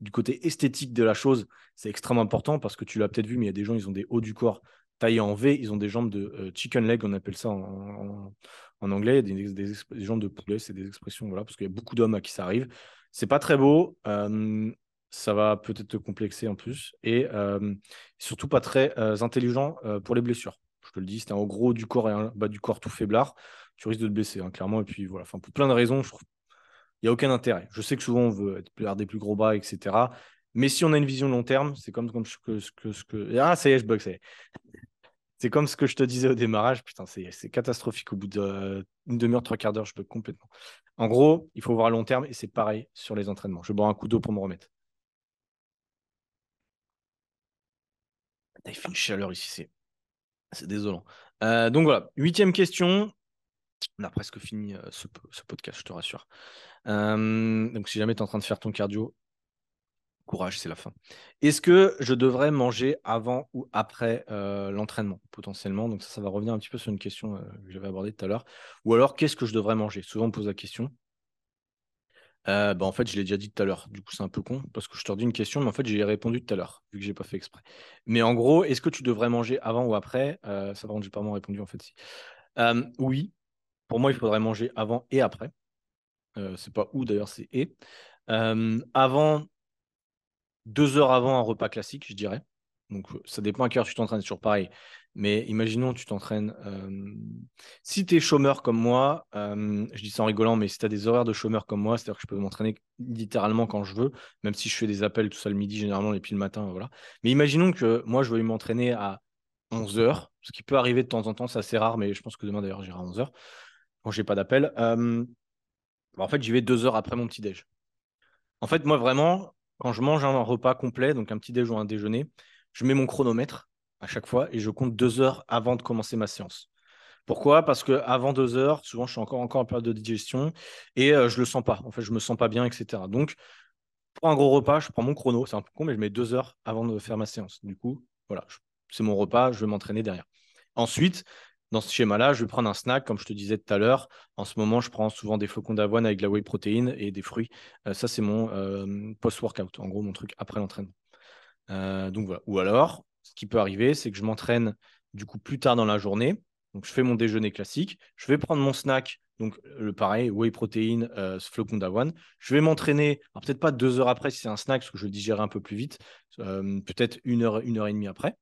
du côté esthétique de la chose, c'est extrêmement important parce que tu l'as peut-être vu, mais il y a des gens, ils ont des hauts du corps taillés en V, ils ont des jambes de euh, chicken leg, on appelle ça en, anglais, des, des, jambes de poulet, c'est des expressions, voilà, parce qu'il y a beaucoup d'hommes à qui ça arrive. C'est pas très beau, euh, ça va peut-être te complexer en plus, et surtout pas très intelligent pour les blessures. Le dis, c'est un gros du corps et un bas du corps tout faiblard tu risques de te blesser, hein, clairement. Et puis voilà, enfin, pour plein de raisons, je trouve il n'y a aucun intérêt. Je sais que souvent on veut être, des plus gros bras, etc. Mais si on a une vision long terme, c'est comme, ce que, ce que, ce que. Ah, ça y est, je bug, ça y est. C'est comme ce que je te disais au démarrage. Putain, c'est catastrophique. Au bout d'une demi-heure, trois quarts d'heure, je bug complètement. En gros, il faut voir long terme et c'est pareil sur les entraînements. Je bois un coup d'eau pour me remettre. Il fait une chaleur ici, c'est désolant. Euh, donc voilà, huitième question. On a presque fini euh, ce, podcast, je te rassure. Euh, donc, si jamais tu es en train de faire ton cardio, courage, c'est la fin. Est-ce que je devrais manger avant ou après l'entraînement, potentiellement? Donc, ça, ça va revenir un petit peu sur une question que j'avais abordée tout à l'heure. Ou alors, qu'est-ce que je devrais manger? Souvent, on pose la question. Bah, en fait, je l'ai déjà dit tout à l'heure. Du coup, c'est un peu con parce que je te redis une question, mais en fait, j'ai répondu tout à l'heure, vu que je n'ai pas fait exprès. Mais en gros, est-ce que tu devrais manger avant ou après? Ça, va, j'ai pas vraiment répondu en fait. Si. oui, pour moi, il faudrait manger avant et après. Euh, c'est pas où d'ailleurs, c'est et. Euh, avant, deux heures avant un repas classique, je dirais. Donc, ça dépend à quelle heure tu t'entraînes, toujours pareil. Mais imaginons, tu t'entraînes. Si tu es chômeur comme moi, je dis ça en rigolant, mais si tu as des horaires de chômeur comme moi, c'est-à-dire que je peux m'entraîner littéralement quand je veux, même si je fais des appels tout ça le midi, généralement, et puis le matin, voilà. Mais imaginons que moi, je veux m'entraîner à 11 heures, ce qui peut arriver de temps en temps, c'est assez rare, mais je pense que demain, d'ailleurs, j'irai à 11 heures quand j'ai pas d'appel. Bah, en fait, j'y vais deux heures après mon petit déj. En fait, moi vraiment, quand je mange un repas complet, donc un petit déj ou un déjeuner, je mets mon chronomètre à chaque fois et je compte deux heures avant de commencer ma séance. Pourquoi? Parce que avant deux heures, souvent je suis encore, encore en période de digestion et euh, je le sens pas. En fait, je me sens pas bien, etc. Donc, pour un gros repas, je prends mon chrono, c'est un peu con, mais je mets deux heures avant de faire ma séance. Du coup, voilà, c'est mon repas, je vais m'entraîner derrière. Ensuite, dans ce schéma-là, je vais prendre un snack, comme je te disais tout à l'heure. En ce moment, je prends souvent des flocons d'avoine avec de la whey protéine et des fruits. Euh, ça, c'est mon euh, post-workout, en gros, mon truc après l'entraînement. Euh, donc voilà. Ou alors, ce qui peut arriver, c'est que je m'entraîne du coup plus tard dans la journée. Donc, je fais mon déjeuner classique. Je vais prendre mon snack, donc le pareil, whey protéine, flocons d'avoine. Je vais m'entraîner, peut-être pas deux heures après si c'est un snack, parce que je vais digérer un peu plus vite, peut-être une heure, une heure et demie après.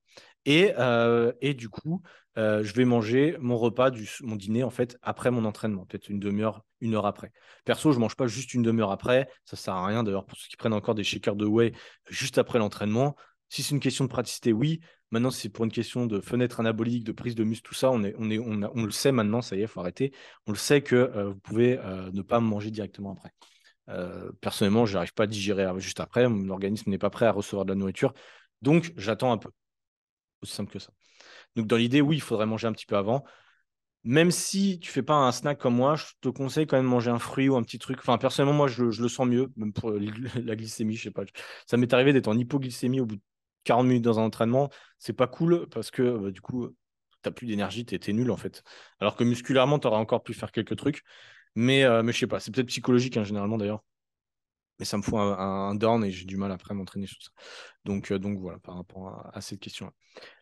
Et, euh, du coup, euh, je vais manger mon repas, mon dîner, en fait, après mon entraînement, peut-être une demi-heure, une heure après. Perso, je ne mange pas juste une demi-heure après. Ça ne sert à rien, d'ailleurs, pour ceux qui prennent encore des shakers de whey juste après l'entraînement. Si c'est une question de praticité, oui. Maintenant, c'est pour une question de fenêtre anabolique, de prise de muscle, tout ça, on, est, on, est, on, on le sait maintenant, ça y est, il faut arrêter. On le sait que euh, vous pouvez ne pas manger directement après. personnellement, je n'arrive pas à digérer juste après. Mon organisme n'est pas prêt à recevoir de la nourriture. Donc, j'attends un peu. Aussi simple que ça. Donc, dans l'idée, oui, il faudrait manger un petit peu avant. Même si tu fais pas un snack comme moi, je te conseille quand même de manger un fruit ou un petit truc. Enfin, personnellement, moi, je, le sens mieux, même pour (laughs) la glycémie, je sais pas. Ça m'est arrivé d'être en hypoglycémie au bout de 40 minutes dans un entraînement. C'est pas cool parce que bah, du coup, tu n'as plus d'énergie, tu es, nul en fait. Alors que musculairement, tu aurais encore pu faire quelques trucs. Mais, euh, mais je sais pas, c'est peut-être psychologique hein, généralement d'ailleurs mais ça me fout un, down et j'ai du mal après à m'entraîner sur ça. Donc, euh, voilà, par rapport à, cette question-là.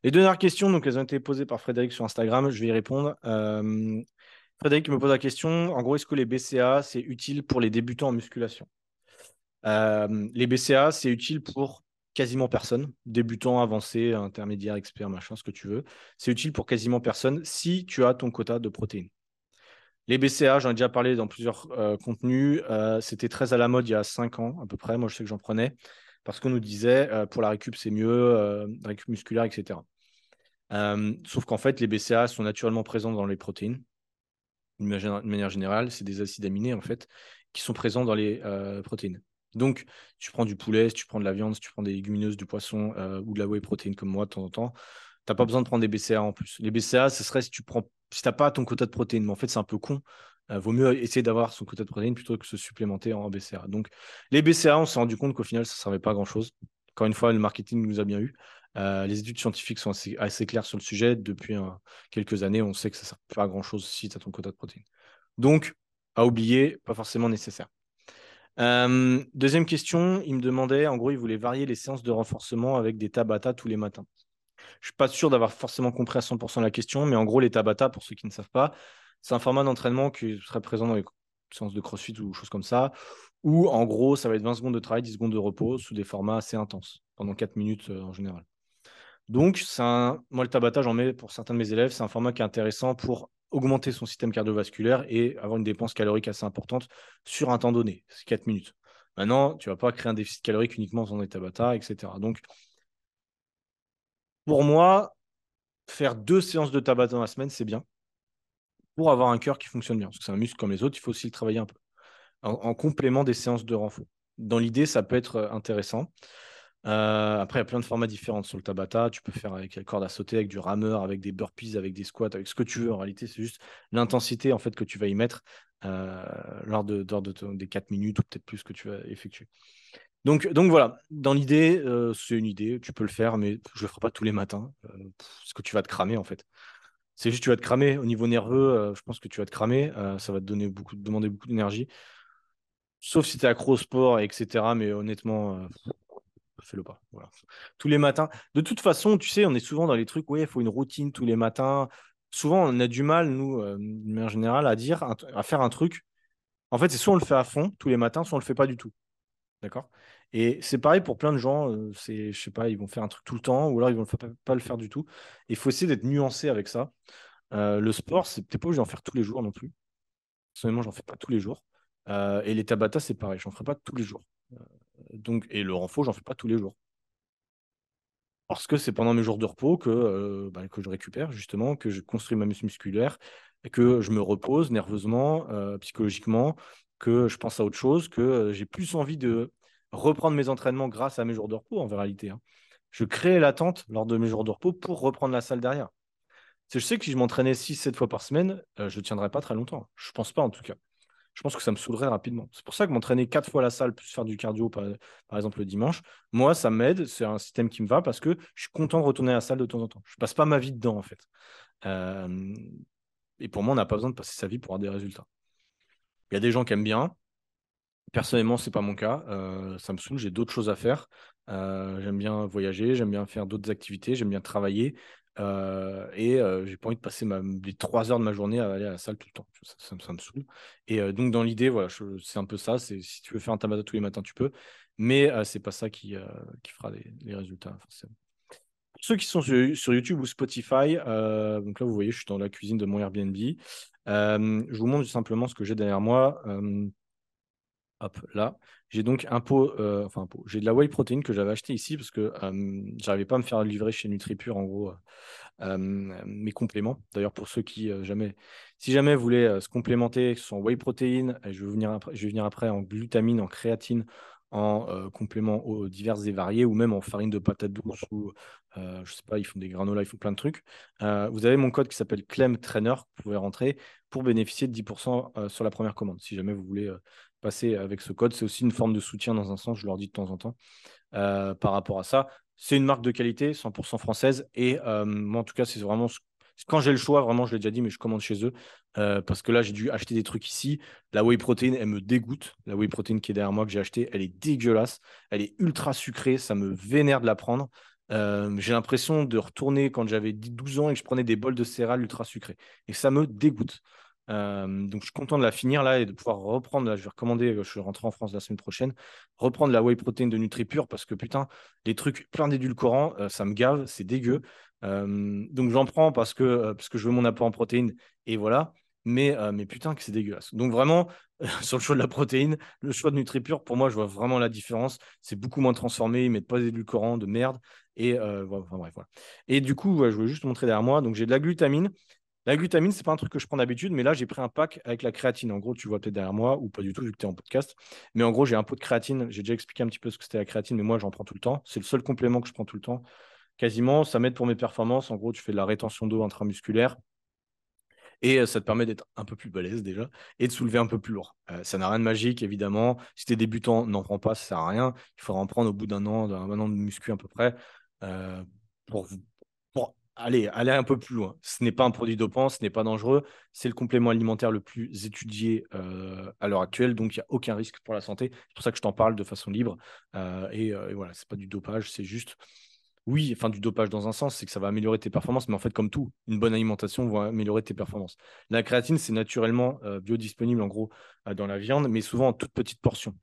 Les deux dernières questions, donc elles ont été posées par Frédéric sur Instagram, je vais y répondre. Euh, Frédéric me pose la question, en gros, est-ce que les BCA, c'est utile pour les débutants en musculation? Les BCA, c'est utile pour quasiment personne, débutants, avancés, intermédiaires, experts, machin, ce que tu veux. C'est utile pour quasiment personne si tu as ton quota de protéines. Les BCA, j'en ai déjà parlé dans plusieurs euh, contenus. Euh, c'était très à la mode il y a cinq ans à peu près. Moi, je sais que j'en prenais parce qu'on nous disait euh, pour la récup, c'est mieux, récup musculaire, etc. sauf qu'en fait, les BCA sont naturellement présents dans les protéines. De manière générale, c'est des acides aminés en fait qui sont présents dans les protéines. Donc, tu prends du poulet, si tu prends de la viande, si tu prends des légumineuses, du poisson ou de la whey protéine comme moi de temps en temps, tu n'as pas besoin de prendre des BCA en plus. Les BCA, ce serait si tu prends si tu n'as pas ton quota de protéines. Mais en fait, c'est un peu con. Il euh, vaut mieux essayer d'avoir son quota de protéines plutôt que se supplémenter en BCA. Donc, les BCA, on s'est rendu compte qu'au final, ça ne servait pas à grand-chose. Encore une fois, le marketing nous a bien eu. Euh, les études scientifiques sont assez, claires sur le sujet. Depuis quelques années, on sait que ça ne sert pas à grand-chose si tu as ton quota de protéines. Donc, à oublier, pas forcément nécessaire. Deuxième question, il me demandait, en gros, il voulait varier les séances de renforcement avec des Tabata tous les matins. Je suis pas sûr d'avoir forcément compris à 100% la question, mais en gros, les Tabata, pour ceux qui ne savent pas, c'est un format d'entraînement qui serait présent dans les séances de crossfit ou choses comme ça, où en gros, ça va être 20 secondes de travail, 10 secondes de repos sous des formats assez intenses, pendant 4 minutes euh, en général. Donc, un... moi, le Tabata, j'en mets pour certains de mes élèves, c'est un format qui est intéressant pour augmenter son système cardiovasculaire et avoir une dépense calorique assez importante sur un temps donné, c'est 4 minutes. Maintenant, tu ne vas pas créer un déficit calorique uniquement en faisant des Tabata, etc. Donc, pour moi, faire deux séances de tabac dans la semaine, c'est bien. Pour avoir un cœur qui fonctionne bien. Parce que c'est un muscle comme les autres, il faut aussi le travailler un peu. En, complément des séances de renfort. Dans l'idée, ça peut être intéressant. Euh, après, il y a plein de formats différents sur le Tabata. Tu peux faire avec la corde à sauter, avec du rameur, avec des burpees, avec des squats, avec ce que tu veux. En réalité, c'est juste l'intensité en fait que tu vas y mettre euh, lors, de, des 4 minutes ou peut-être plus que tu vas effectuer. Donc, donc voilà, dans l'idée, euh, c'est une idée, tu peux le faire, mais je ne le ferai pas tous les matins, parce que tu vas te cramer en fait. C'est juste tu vas te cramer au niveau nerveux, je pense que tu vas te cramer, ça va te donner beaucoup, demander beaucoup d'énergie. Sauf si tu es accro au sport, etc. Mais honnêtement, fais-le pas. Tous les matins. De toute façon, tu sais, on est souvent dans les trucs, oui, il faut une routine tous les matins. Souvent, on a du mal, nous, de manière générale, à dire, à faire un truc. En fait, c'est soit on le fait à fond tous les matins, soit on le fait pas du tout. D'accord? Et c'est pareil pour plein de gens. Euh, c'est, je sais pas, ils vont faire un truc tout le temps ou alors ils vont pas le faire du tout. Il faut essayer d'être nuancé avec ça. Euh, le sport, c'est peut-être pas obligé d'en faire tous les jours non plus. Personnellement, j'en fais pas tous les jours. Euh, et les Tabata, c'est pareil, j'en ferai pas tous les jours. Donc, et le renfort, j'en fais pas tous les jours. Parce que c'est pendant mes jours de repos que, bah, que je récupère, justement, que je construis ma muscle musculaire, que je me repose nerveusement, psychologiquement, que je pense à autre chose, que euh, j'ai plus envie de reprendre mes entraînements grâce à mes jours de repos en réalité. Hein. Je crée l'attente lors de mes jours de repos pour reprendre la salle derrière. Je sais que si je m'entraînais 6-7 fois par semaine, euh, je ne tiendrais pas très longtemps. Je ne pense pas en tout cas. Je pense que ça me saoulerait rapidement. C'est pour ça que m'entraîner 4 fois la salle plus faire du cardio, par, exemple le dimanche, moi, ça m'aide. C'est un système qui me va parce que je suis content de retourner à la salle de temps en temps. Je passe pas ma vie dedans en fait. Euh, et pour moi, on n'a pas besoin de passer sa vie pour avoir des résultats. Il y a des gens qui aiment bien. Personnellement, ce n'est pas mon cas. Euh, ça me saoule, j'ai d'autres choses à faire. Euh, j'aime bien voyager, j'aime bien faire d'autres activités, j'aime bien travailler. Euh, et j'ai pas envie de passer les trois heures de ma journée à aller à la salle tout le temps. Ça, me saoule. Et donc, dans l'idée, voilà, c'est un peu ça. Si tu veux faire un tabata tous les matins, tu peux. Mais c'est pas ça qui, fera les, résultats, forcément. ceux qui sont sur, YouTube ou Spotify, euh, donc là, vous voyez, je suis dans la cuisine de mon Airbnb. Euh, je vous montre simplement ce que j'ai derrière moi. Euh, hop, là. J'ai donc un pot, enfin un pot. J'ai de la whey protein que j'avais acheté ici parce que j'arrivais pas à me faire livrer chez NutriPure, en gros, mes compléments. D'ailleurs, pour ceux qui, jamais, si jamais vous voulez se complémenter, ce sont whey protein, je vais, venir après, je vais venir après en glutamine, en créatine, en euh, complément aux divers et variés ou même en farine de patate douce ou euh, je sais pas, ils font des granolas, ils font plein de trucs. Euh, vous avez mon code qui s'appelle Clem Trainer, vous pouvez rentrer pour bénéficier de 10% sur la première commande. Si jamais vous voulez passer avec ce code, c'est aussi une forme de soutien dans un sens, je leur dis de temps en temps par rapport à ça. C'est une marque de qualité, 100% française et moi en tout cas, c'est vraiment quand j'ai le choix, vraiment, je l'ai déjà dit, mais je commande chez eux. Euh, parce que là, j'ai dû acheter des trucs ici. La whey protein, elle me dégoûte. La whey protein qui est derrière moi, que j'ai acheté, elle est dégueulasse. Elle est ultra sucrée. Ça me vénère de la prendre. Euh, j'ai l'impression de retourner quand j'avais 12 ans et que je prenais des bols de céréales ultra sucrées. Et ça me dégoûte. Donc, je suis content de la finir là et de pouvoir reprendre. Là, je vais recommander, je vais rentrer en France la semaine prochaine, reprendre la whey protein de NutriPure parce que putain, les trucs plein d'édulcorants, ça me gave, c'est dégueu. donc, j'en prends parce que, parce que je veux mon apport en protéines et voilà mais, mais putain que c'est dégueulasse. Donc vraiment, (laughs) sur le choix de la protéine, le choix de NutriPure, pour moi, je vois vraiment la différence. C'est beaucoup moins transformé, ils mettent pas d'édulcorants, de merde. Et, enfin, bref, voilà. et du coup, je voulais juste montrer derrière moi. Donc j'ai de la glutamine. La glutamine, c'est pas un truc que je prends d'habitude, mais là, j'ai pris un pack avec la créatine. En gros, tu vois peut-être derrière moi, ou pas du tout, vu que tu es en podcast. Mais en gros, j'ai un pot de créatine. J'ai déjà expliqué un petit peu ce que c'était la créatine, mais moi, j'en prends tout le temps. C'est le seul complément que je prends tout le temps. Quasiment, ça m'aide pour mes performances. En gros, tu fais de la rétention d'eau intramusculaire. Et ça te permet d'être un peu plus balèze déjà et de soulever un peu plus lourd. ça n'a rien de magique, évidemment. Si tu es débutant, n'en prends pas, ça sert à rien. Il faudra en prendre au bout d'un an, d'un an de muscu à peu près, pour, pour aller, aller un peu plus loin. Ce n'est pas un produit dopant, ce n'est pas dangereux. C'est le complément alimentaire le plus étudié à l'heure actuelle, donc il n'y a aucun risque pour la santé. C'est pour ça que je t'en parle de façon libre. et, et, voilà, c'est pas du dopage, c'est juste oui, enfin du dopage dans un sens, c'est que ça va améliorer tes performances, mais en fait, comme tout, une bonne alimentation va améliorer tes performances. La créatine, c'est naturellement euh, biodisponible en gros euh, dans la viande, mais souvent en toute petite portion.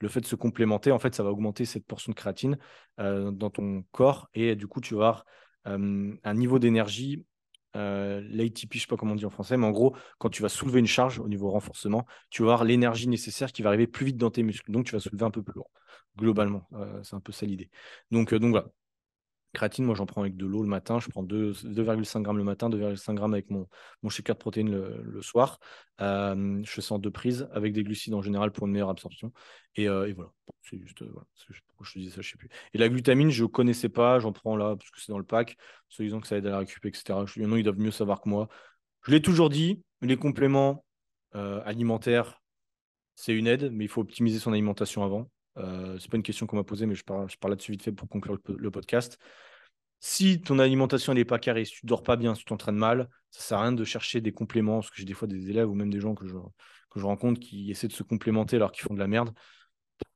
Le fait de se complémenter, en fait, ça va augmenter cette portion de créatine euh, dans ton corps et du coup, tu vas un niveau d'énergie. L'ATP, je ne sais pas comment on dit en français, mais en gros, quand tu vas soulever une charge au niveau renforcement, tu vas avoir l'énergie nécessaire qui va arriver plus vite dans tes muscles. Donc, tu vas soulever un peu plus lourd, globalement. c'est un peu ça l'idée. Donc, donc voilà, Moi j'en prends avec de l'eau le matin. Je prends 2,5 grammes le matin, 2,5 grammes avec mon, mon shaker de protéines le, soir. Euh, je en deux prises avec des glucides en général pour une meilleure absorption. Et, euh, voilà, c'est juste, euh, pourquoi je te ça, je sais plus. Et la glutamine, je connaissais pas, j'en prends là parce que c'est dans le pack, se disant que ça aide à la récupérer, etc. Je, ils doivent mieux savoir que moi. Je l'ai toujours dit, les compléments alimentaires, c'est une aide, mais il faut optimiser son alimentation avant. Euh, c'est pas une question qu'on m'a posée, mais je parle, je parle là-dessus vite fait pour conclure le, podcast. Si ton alimentation n'est pas carrée, si tu dors pas bien, si tu t'entraînes mal, ça sert à rien de chercher des compléments, parce que j'ai des fois des élèves ou même des gens que je, que je rencontre qui essaient de se complémenter alors qu'ils font de la merde.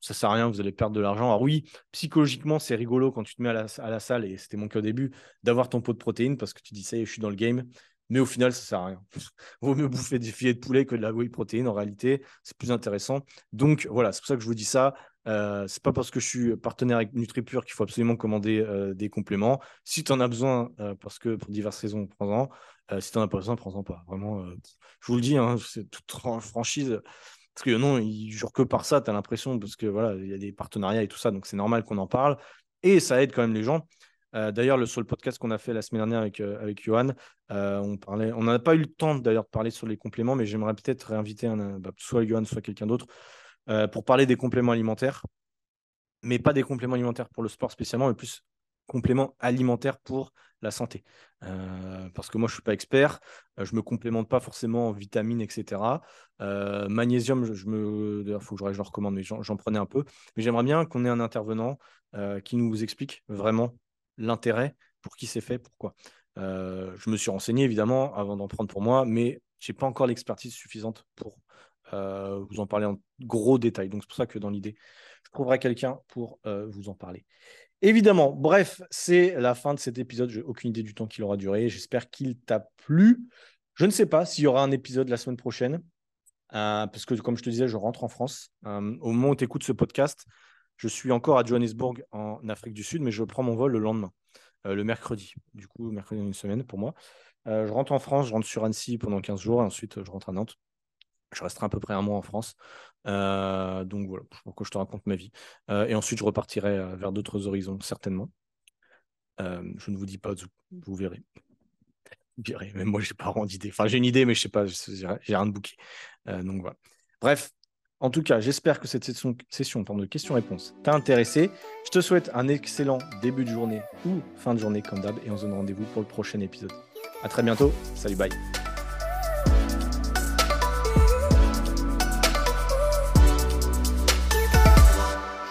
Ça sert à rien, vous allez perdre de l'argent. Alors oui, psychologiquement, c'est rigolo quand tu te mets à la, à la salle, et c'était mon cas au début, d'avoir ton pot de protéines parce que tu dis ça y est, je suis dans le game. Mais au final, ça sert à rien. (laughs) Vaut mieux bouffer des filets de poulet que de la whey protéine en réalité. C'est plus intéressant. Donc voilà, c'est pour ça que je vous dis ça. Euh, c'est pas parce que je suis partenaire avec NutriPure qu'il faut absolument commander euh, des compléments. Si tu en as besoin, euh, parce que pour diverses raisons, prends-en. Euh, si tu n'en as pas besoin, prends-en pas. Vraiment, je vous le dis, hein, c'est toute franchise. Parce que non, ils jurent que par ça, tu as l'impression, parce que voilà, il y a des partenariats et tout ça, donc c'est normal qu'on en parle. Et ça aide quand même les gens. d'ailleurs, sur le podcast qu'on a fait la semaine dernière avec, avec Johan, on parlait, on n'a pas eu le temps d'ailleurs de parler sur les compléments, mais j'aimerais peut-être réinviter bah, soit Johan, soit quelqu'un d'autre euh, pour parler des compléments alimentaires, mais pas des compléments alimentaires pour le sport spécialement, mais plus compléments alimentaires pour la santé. Euh, parce que moi, je ne suis pas expert, euh, je ne me complémente pas forcément en vitamines, etc. magnésium, je, me... il faut que je le recommande, mais j'en prenais un peu. Mais j'aimerais bien qu'on ait un intervenant qui nous explique vraiment l'intérêt, pour qui c'est fait, pourquoi. je me suis renseigné évidemment avant d'en prendre pour moi, mais je n'ai pas encore l'expertise suffisante pour euh, vous en parler en gros détail. Donc c'est pour ça que dans l'idée, je trouverai quelqu'un pour euh, vous en parler. Évidemment, bref, c'est la fin de cet épisode. Je n'ai aucune idée du temps qu'il aura duré. J'espère qu'il t'a plu. Je ne sais pas s'il y aura un épisode la semaine prochaine, euh, parce que comme je te disais, je rentre en France. au moment où tu écoutes ce podcast, je suis encore à Johannesburg en Afrique du Sud, mais je prends mon vol le lendemain. le mercredi. Du coup, mercredi une semaine pour moi. je rentre en France, je rentre sur Annecy pendant 15 jours et ensuite je rentre à Nantes. Je resterai à peu près un mois en France. donc voilà, pourquoi je te raconte ma vie. et ensuite, je repartirai vers d'autres horizons, certainement. je ne vous dis pas vous verrez. Vous verrez, même moi, je n'ai pas vraiment d'idée. Enfin, j'ai une idée, mais je ne sais pas, j'ai rien de bouquet. donc voilà. Bref, en tout cas, j'espère que cette session, session de questions-réponses t'a intéressé. Je te souhaite un excellent début de journée ou fin de journée comme d'hab et on se donne rendez-vous pour le prochain épisode. À très bientôt. Salut, bye.